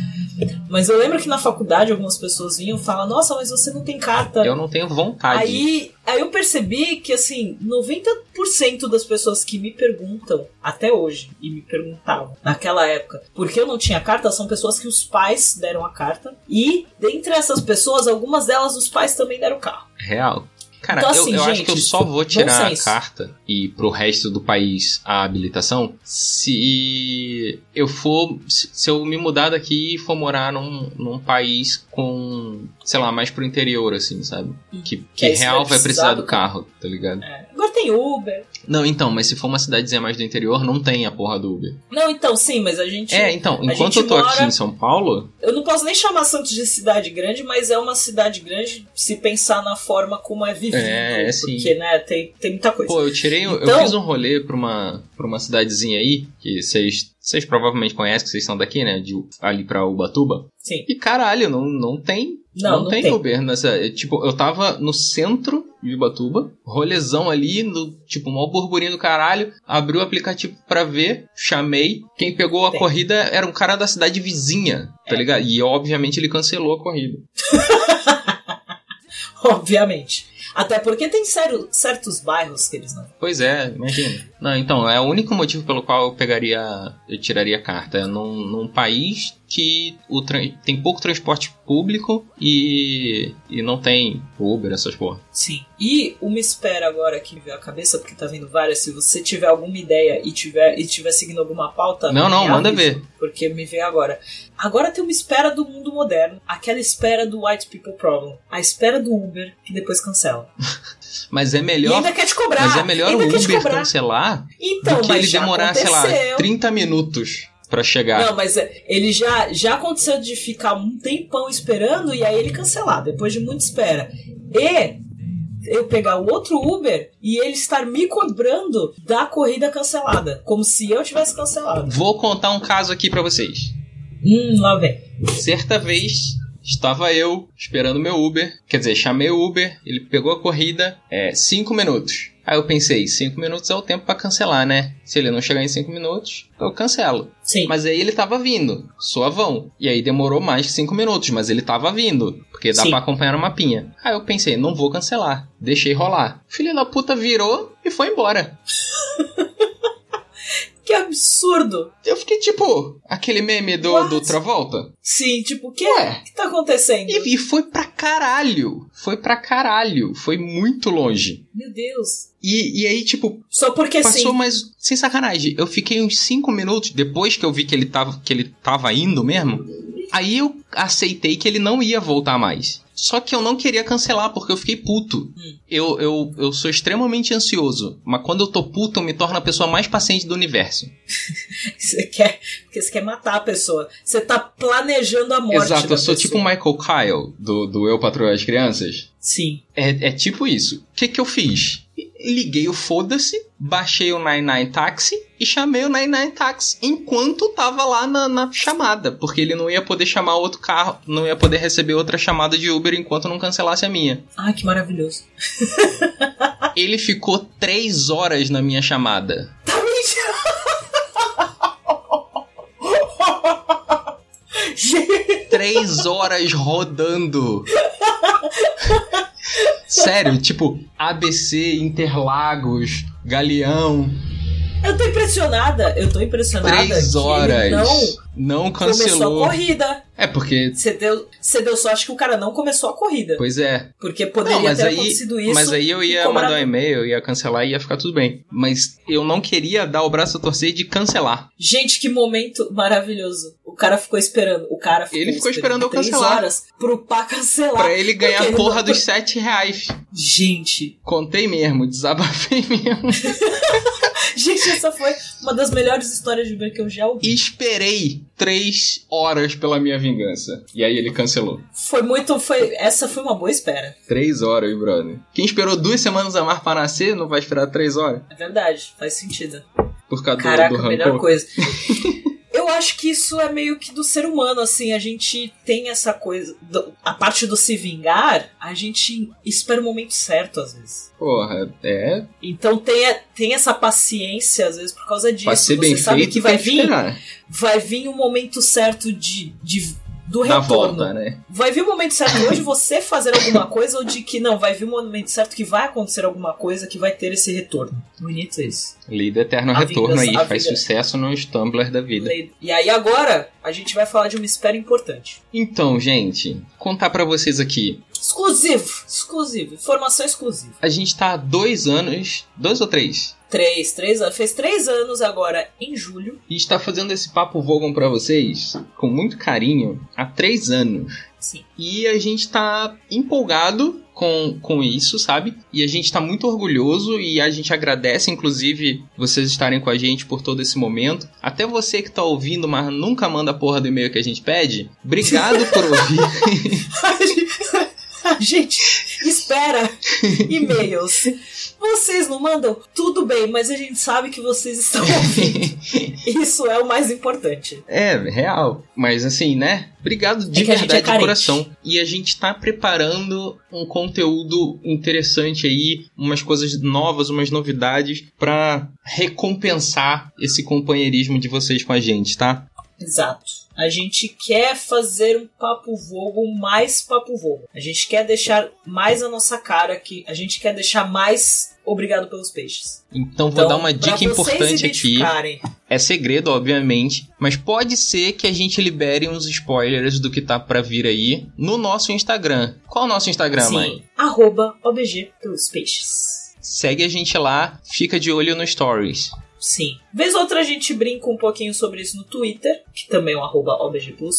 Mas eu lembro que na faculdade algumas pessoas vinham e falavam, nossa, mas você não tem carta. Eu não tenho vontade. Aí, aí eu percebi que, assim, 90% das pessoas que me perguntam, até hoje, e me perguntavam naquela época, porque eu não tinha carta, são pessoas que os pais deram a carta. E, dentre essas pessoas, algumas delas os pais também deram carro. Real. Cara, Então, eu, assim, eu acho gente, que eu só vou tirar a carta e pro resto do país a habilitação se eu for. Se eu me mudar daqui e for morar num, num país com, sei lá, mais pro interior, assim, sabe? Que, que Que aí você real vai vai precisar precisar do do carro, tá ligado? É. Agora tem Uber. Não, então, mas se for uma cidadezinha mais do interior, não tem a porra do Uber. Não, então, sim, mas a gente. É, então, enquanto eu tô aqui mora- em São Paulo, Eu não posso nem chamar Santos de cidade grande, mas é uma cidade grande se pensar na forma como é vivido. É, é sim. Porque, né, tem, tem muita coisa. Pô, eu tirei. eu Então- fiz um rolê pra uma, pra uma cidadezinha aí, que vocês. Vocês provavelmente conhecem, que vocês são daqui, né? De, ali pra Ubatuba. Sim. E caralho, não, não tem. Não, não tem, tem. Uber nessa. é, Tipo, eu tava no centro de Ubatuba, rolezão ali, no, tipo, maior burburinho do caralho. Abri o aplicativo pra ver, chamei. Quem pegou a Tem. corrida era um cara da cidade vizinha, tá É. ligado? E obviamente ele cancelou a corrida. Obviamente. Até porque tem sério, certos bairros que eles não. Pois é, imagina. Não, então, é o único motivo pelo qual eu pegaria. Eu tiraria carta. É num, num país que o tem pouco transporte público e. e não tem Uber, essas porra. Sim. E uma espera agora que me veio à cabeça, porque tá vindo várias. Se você tiver alguma ideia e tiver, e tiver seguindo alguma pauta. Não, não, manda ver. Porque me veio agora. Agora tem uma espera do mundo moderno. Aquela espera do White People Problem. A espera do Uber, que depois cancela. Mas é E melhor. ainda quer te cobrar. Mas é melhor o Uber cancelar Então, do que ele demorar, sei lá, aconteceu. 30 minutos pra chegar. Não, mas é, ele já, já aconteceu de ficar um tempão esperando e aí ele cancelar, depois de muita espera. E eu pegar o outro Uber e ele estar me cobrando da corrida cancelada. Como se eu tivesse cancelado. Vou contar um caso aqui pra vocês. Hum, lá vem. Certa vez, estava eu esperando meu Uber. Quer dizer, chamei o Uber, ele pegou a corrida, é, 5 minutos. Aí eu pensei, 5 minutos é o tempo pra cancelar, né? Se ele não chegar em 5 minutos, eu cancelo. Sim. Mas aí ele tava vindo, suavão. E aí demorou mais que 5 minutos, mas ele tava vindo. Porque dá pra acompanhar no mapinha. Aí eu pensei, não vou cancelar. Deixei rolar. Filho da puta virou e foi embora. Que absurdo. Eu fiquei tipo, aquele meme do, What? do Travolta. Sim, tipo, o que Ué. que tá acontecendo? E, e foi pra caralho. Foi pra caralho. Foi muito longe. Meu Deus. E, e aí, tipo, Só porque passou sim. mais. Sem sacanagem. Eu fiquei uns 5 minutos depois que eu vi que ele, tava, que ele tava indo mesmo. Aí eu aceitei que ele não ia voltar mais. Só que eu não queria cancelar porque eu fiquei puto. Hum. Eu, eu, eu sou extremamente ansioso. Mas quando eu tô puto, eu me torno a pessoa mais paciente do universo. Você quer. Porque você quer matar a pessoa. Você tá planejando a morte. Exato, eu sou pessoa. tipo o Michael Kyle do, do Eu Patrulho as Crianças. Sim. É, é tipo isso. O que, que eu fiz? Liguei o foda-se, baixei o 99 Taxi e chamei o 99 Taxi enquanto tava lá na, na chamada. Porque ele não ia poder chamar outro carro, não ia poder receber outra chamada de Uber enquanto não cancelasse a minha. Ai, que maravilhoso. Ele ficou três horas na minha chamada. Tá Três horas rodando. Sério, tipo, ABC, Interlagos, Galeão. eu tô impressionada. Eu tô impressionada. Três horas. Não Não começou a cancelou. corrida. É porque. Você deu, você deu sorte que o cara não começou a corrida. Pois é. Porque poderia Não, ter aí, acontecido isso. mas aí eu ia mandar um e-mail, eu ia cancelar e ia ficar tudo bem. Mas eu não queria dar o braço a torcer de cancelar. Gente, que momento maravilhoso. O cara ficou esperando. O cara ficou, Ele ficou esperando eu três cancelar. horas pro pá cancelar. Pra ele ganhar a porra não- dos 7 reais. Gente, Contei mesmo, desabafei mesmo. gente, essa foi uma das melhores histórias de Uber que eu já ouvi. Esperei três horas pela minha vingança. E aí ele cancelou. Foi muito, foi, essa foi uma boa espera. Três horas, brother. Quem esperou duas semanas a mar pra nascer não vai esperar três horas. É verdade, faz sentido. Por causa Caraca, do, a melhor coisa. Eu acho que isso é meio que do ser humano, assim, a gente tem essa coisa. do- a parte do se vingar, a gente espera o momento certo, às vezes. Porra, é. Então tem, tem essa paciência, às vezes, por causa disso. Pra ser Você bem sabe feito, que vai vir, esperar. vai vir o momento certo de, de do Da retorno. volta, né? Vai vir o momento certo de você fazer alguma coisa, ou de que não, vai vir o momento certo que vai acontecer alguma coisa que vai ter esse retorno. Bonito isso. Lei do eterno A retorno vingança- aí, faz vingança. sucesso nos Tumblr da vida. E aí agora a gente vai falar de uma espera importante. Então, gente, contar pra vocês aqui. Exclusivo, exclusivo, informação exclusiva. A gente tá há dois anos, dois ou três? Três, três anos. Fez três anos agora em julho. E está fazendo esse papo Vogon pra vocês com muito carinho há três anos. Sim. E a gente tá empolgado com, com isso, sabe? E a gente tá muito orgulhoso e a gente agradece, inclusive, vocês estarem com a gente por todo esse momento. Até você que tá ouvindo, mas nunca manda a porra do e-mail que a gente pede. Obrigado por ouvir. A gente espera e-mails. Vocês não mandam? Tudo bem, mas a gente sabe que vocês estão ouvindo. Isso é o mais importante. É, real. Mas assim, né? Obrigado de É gente verdade é de coração. E a gente tá preparando um conteúdo interessante aí, umas coisas novas, umas novidades pra recompensar esse companheirismo de vocês com a gente, tá? Exato. A gente quer fazer um papo vogo mais papo vogo. A gente quer deixar mais a nossa cara aqui. A gente quer deixar mais obrigado pelos peixes. Então vou dar uma dica importante aqui. É segredo, obviamente, mas pode ser que a gente libere uns spoilers do que tá pra vir aí no nosso Instagram. Qual é o nosso Instagram, Sim. mãe? Arroba OBG pelos peixes. Segue a gente lá, fica de olho no stories. Sim. Vez ou outra a gente brinca um pouquinho sobre isso no Twitter, que também é o arroba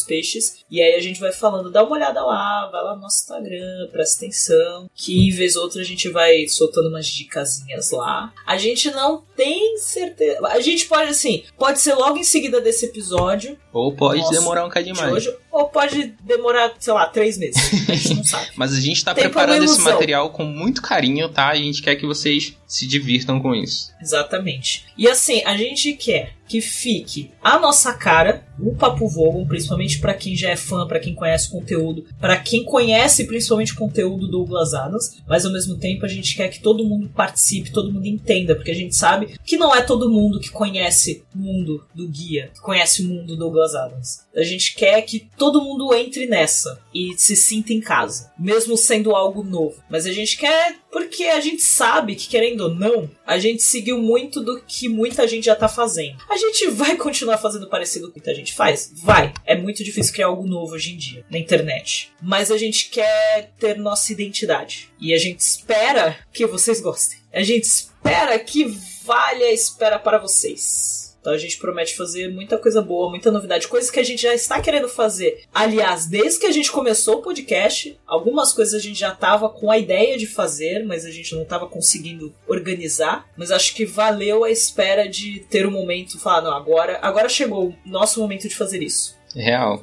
peixes. E aí a gente vai falando, dá uma olhada lá, vai lá no nosso Instagram, presta atenção. Que vez ou outra a gente vai soltando umas dicasinhas lá. A gente não tem certeza. A gente pode, assim, pode ser logo em seguida desse episódio Ou pode demorar um cadinho de mais. hoje, ou pode demorar, sei lá, três meses. A gente não sabe. Mas a gente tá preparando esse material com muito carinho, tá? A gente quer que vocês se divirtam com isso. Exatamente. E assim, a gente quer que fique a nossa cara, o Papo Vogon, principalmente pra quem já é fã, pra quem conhece o conteúdo, pra quem conhece principalmente o conteúdo do Douglas Adams, mas ao mesmo tempo a gente quer que todo mundo participe, todo mundo entenda, porque a gente sabe que não é todo mundo que conhece o mundo do guia, que conhece o mundo do Douglas Adams. A gente quer que todo mundo entre nessa e se sinta em casa, mesmo sendo algo novo. Mas a gente quer porque a gente sabe que, querendo ou não, a gente seguiu muito do que muita gente já tá fazendo. A gente vai continuar fazendo parecido com o que muita gente faz? Vai. É muito difícil criar algo novo hoje em dia, na internet. Mas a gente quer ter nossa identidade. E a gente espera que vocês gostem. A gente espera que vale a espera para vocês. Então a gente promete fazer muita coisa boa, muita novidade, coisas que a gente já está querendo fazer. Aliás, desde que a gente começou o podcast, algumas coisas a gente já estava com a ideia de fazer, mas a gente não estava conseguindo organizar. Mas acho que valeu a espera de ter um momento, falar, não, agora, agora chegou o nosso momento de fazer isso. Real.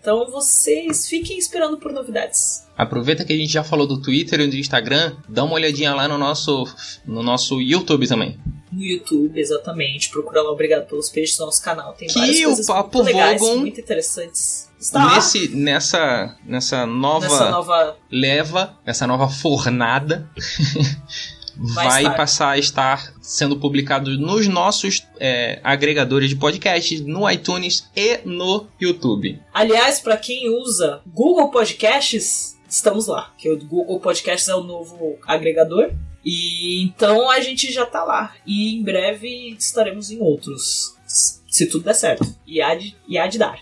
Então vocês fiquem esperando por novidades. Aproveita que a gente já falou do Twitter e do Instagram, dá uma olhadinha lá no nosso, no nosso YouTube também. No YouTube, exatamente. Procura lá Obrigado pelos Peixes, nosso canal. Tem Que várias o coisas Papo muito legais, Vogon- muito interessantes. Está Nesse, nessa, nessa nova, nessa nova leva, nessa nova fornada, Vai vai, passar a estar sendo publicado nos nossos é, agregadores de podcast, no iTunes e no YouTube. Aliás, para quem usa Google Podcasts, estamos lá. Que o Google Podcasts é o novo agregador. E então a gente já tá lá. E em breve estaremos em outros. Se tudo der certo. E há de, e há de dar.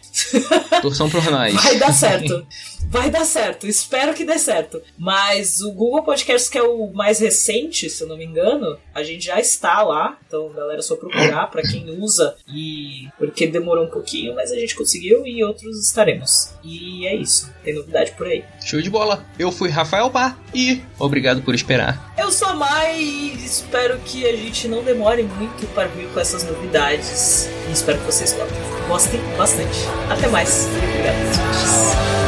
Torção por nós. Vai dar certo. Vai dar certo. Espero que dê certo. Mas o Google Podcasts, que é o mais recente, se eu não me engano, a gente já está lá. Então, galera, é só procurar pra quem usa. E porque demorou um pouquinho, mas a gente conseguiu e outros estaremos. E é isso. Tem novidade por aí. Show de bola. Eu fui Rafael Bar e obrigado por esperar. Eu sou a Mai e espero que a gente não demore muito para vir com essas novidades. E espero que vocês gostem bastante. Até mais. Obrigado.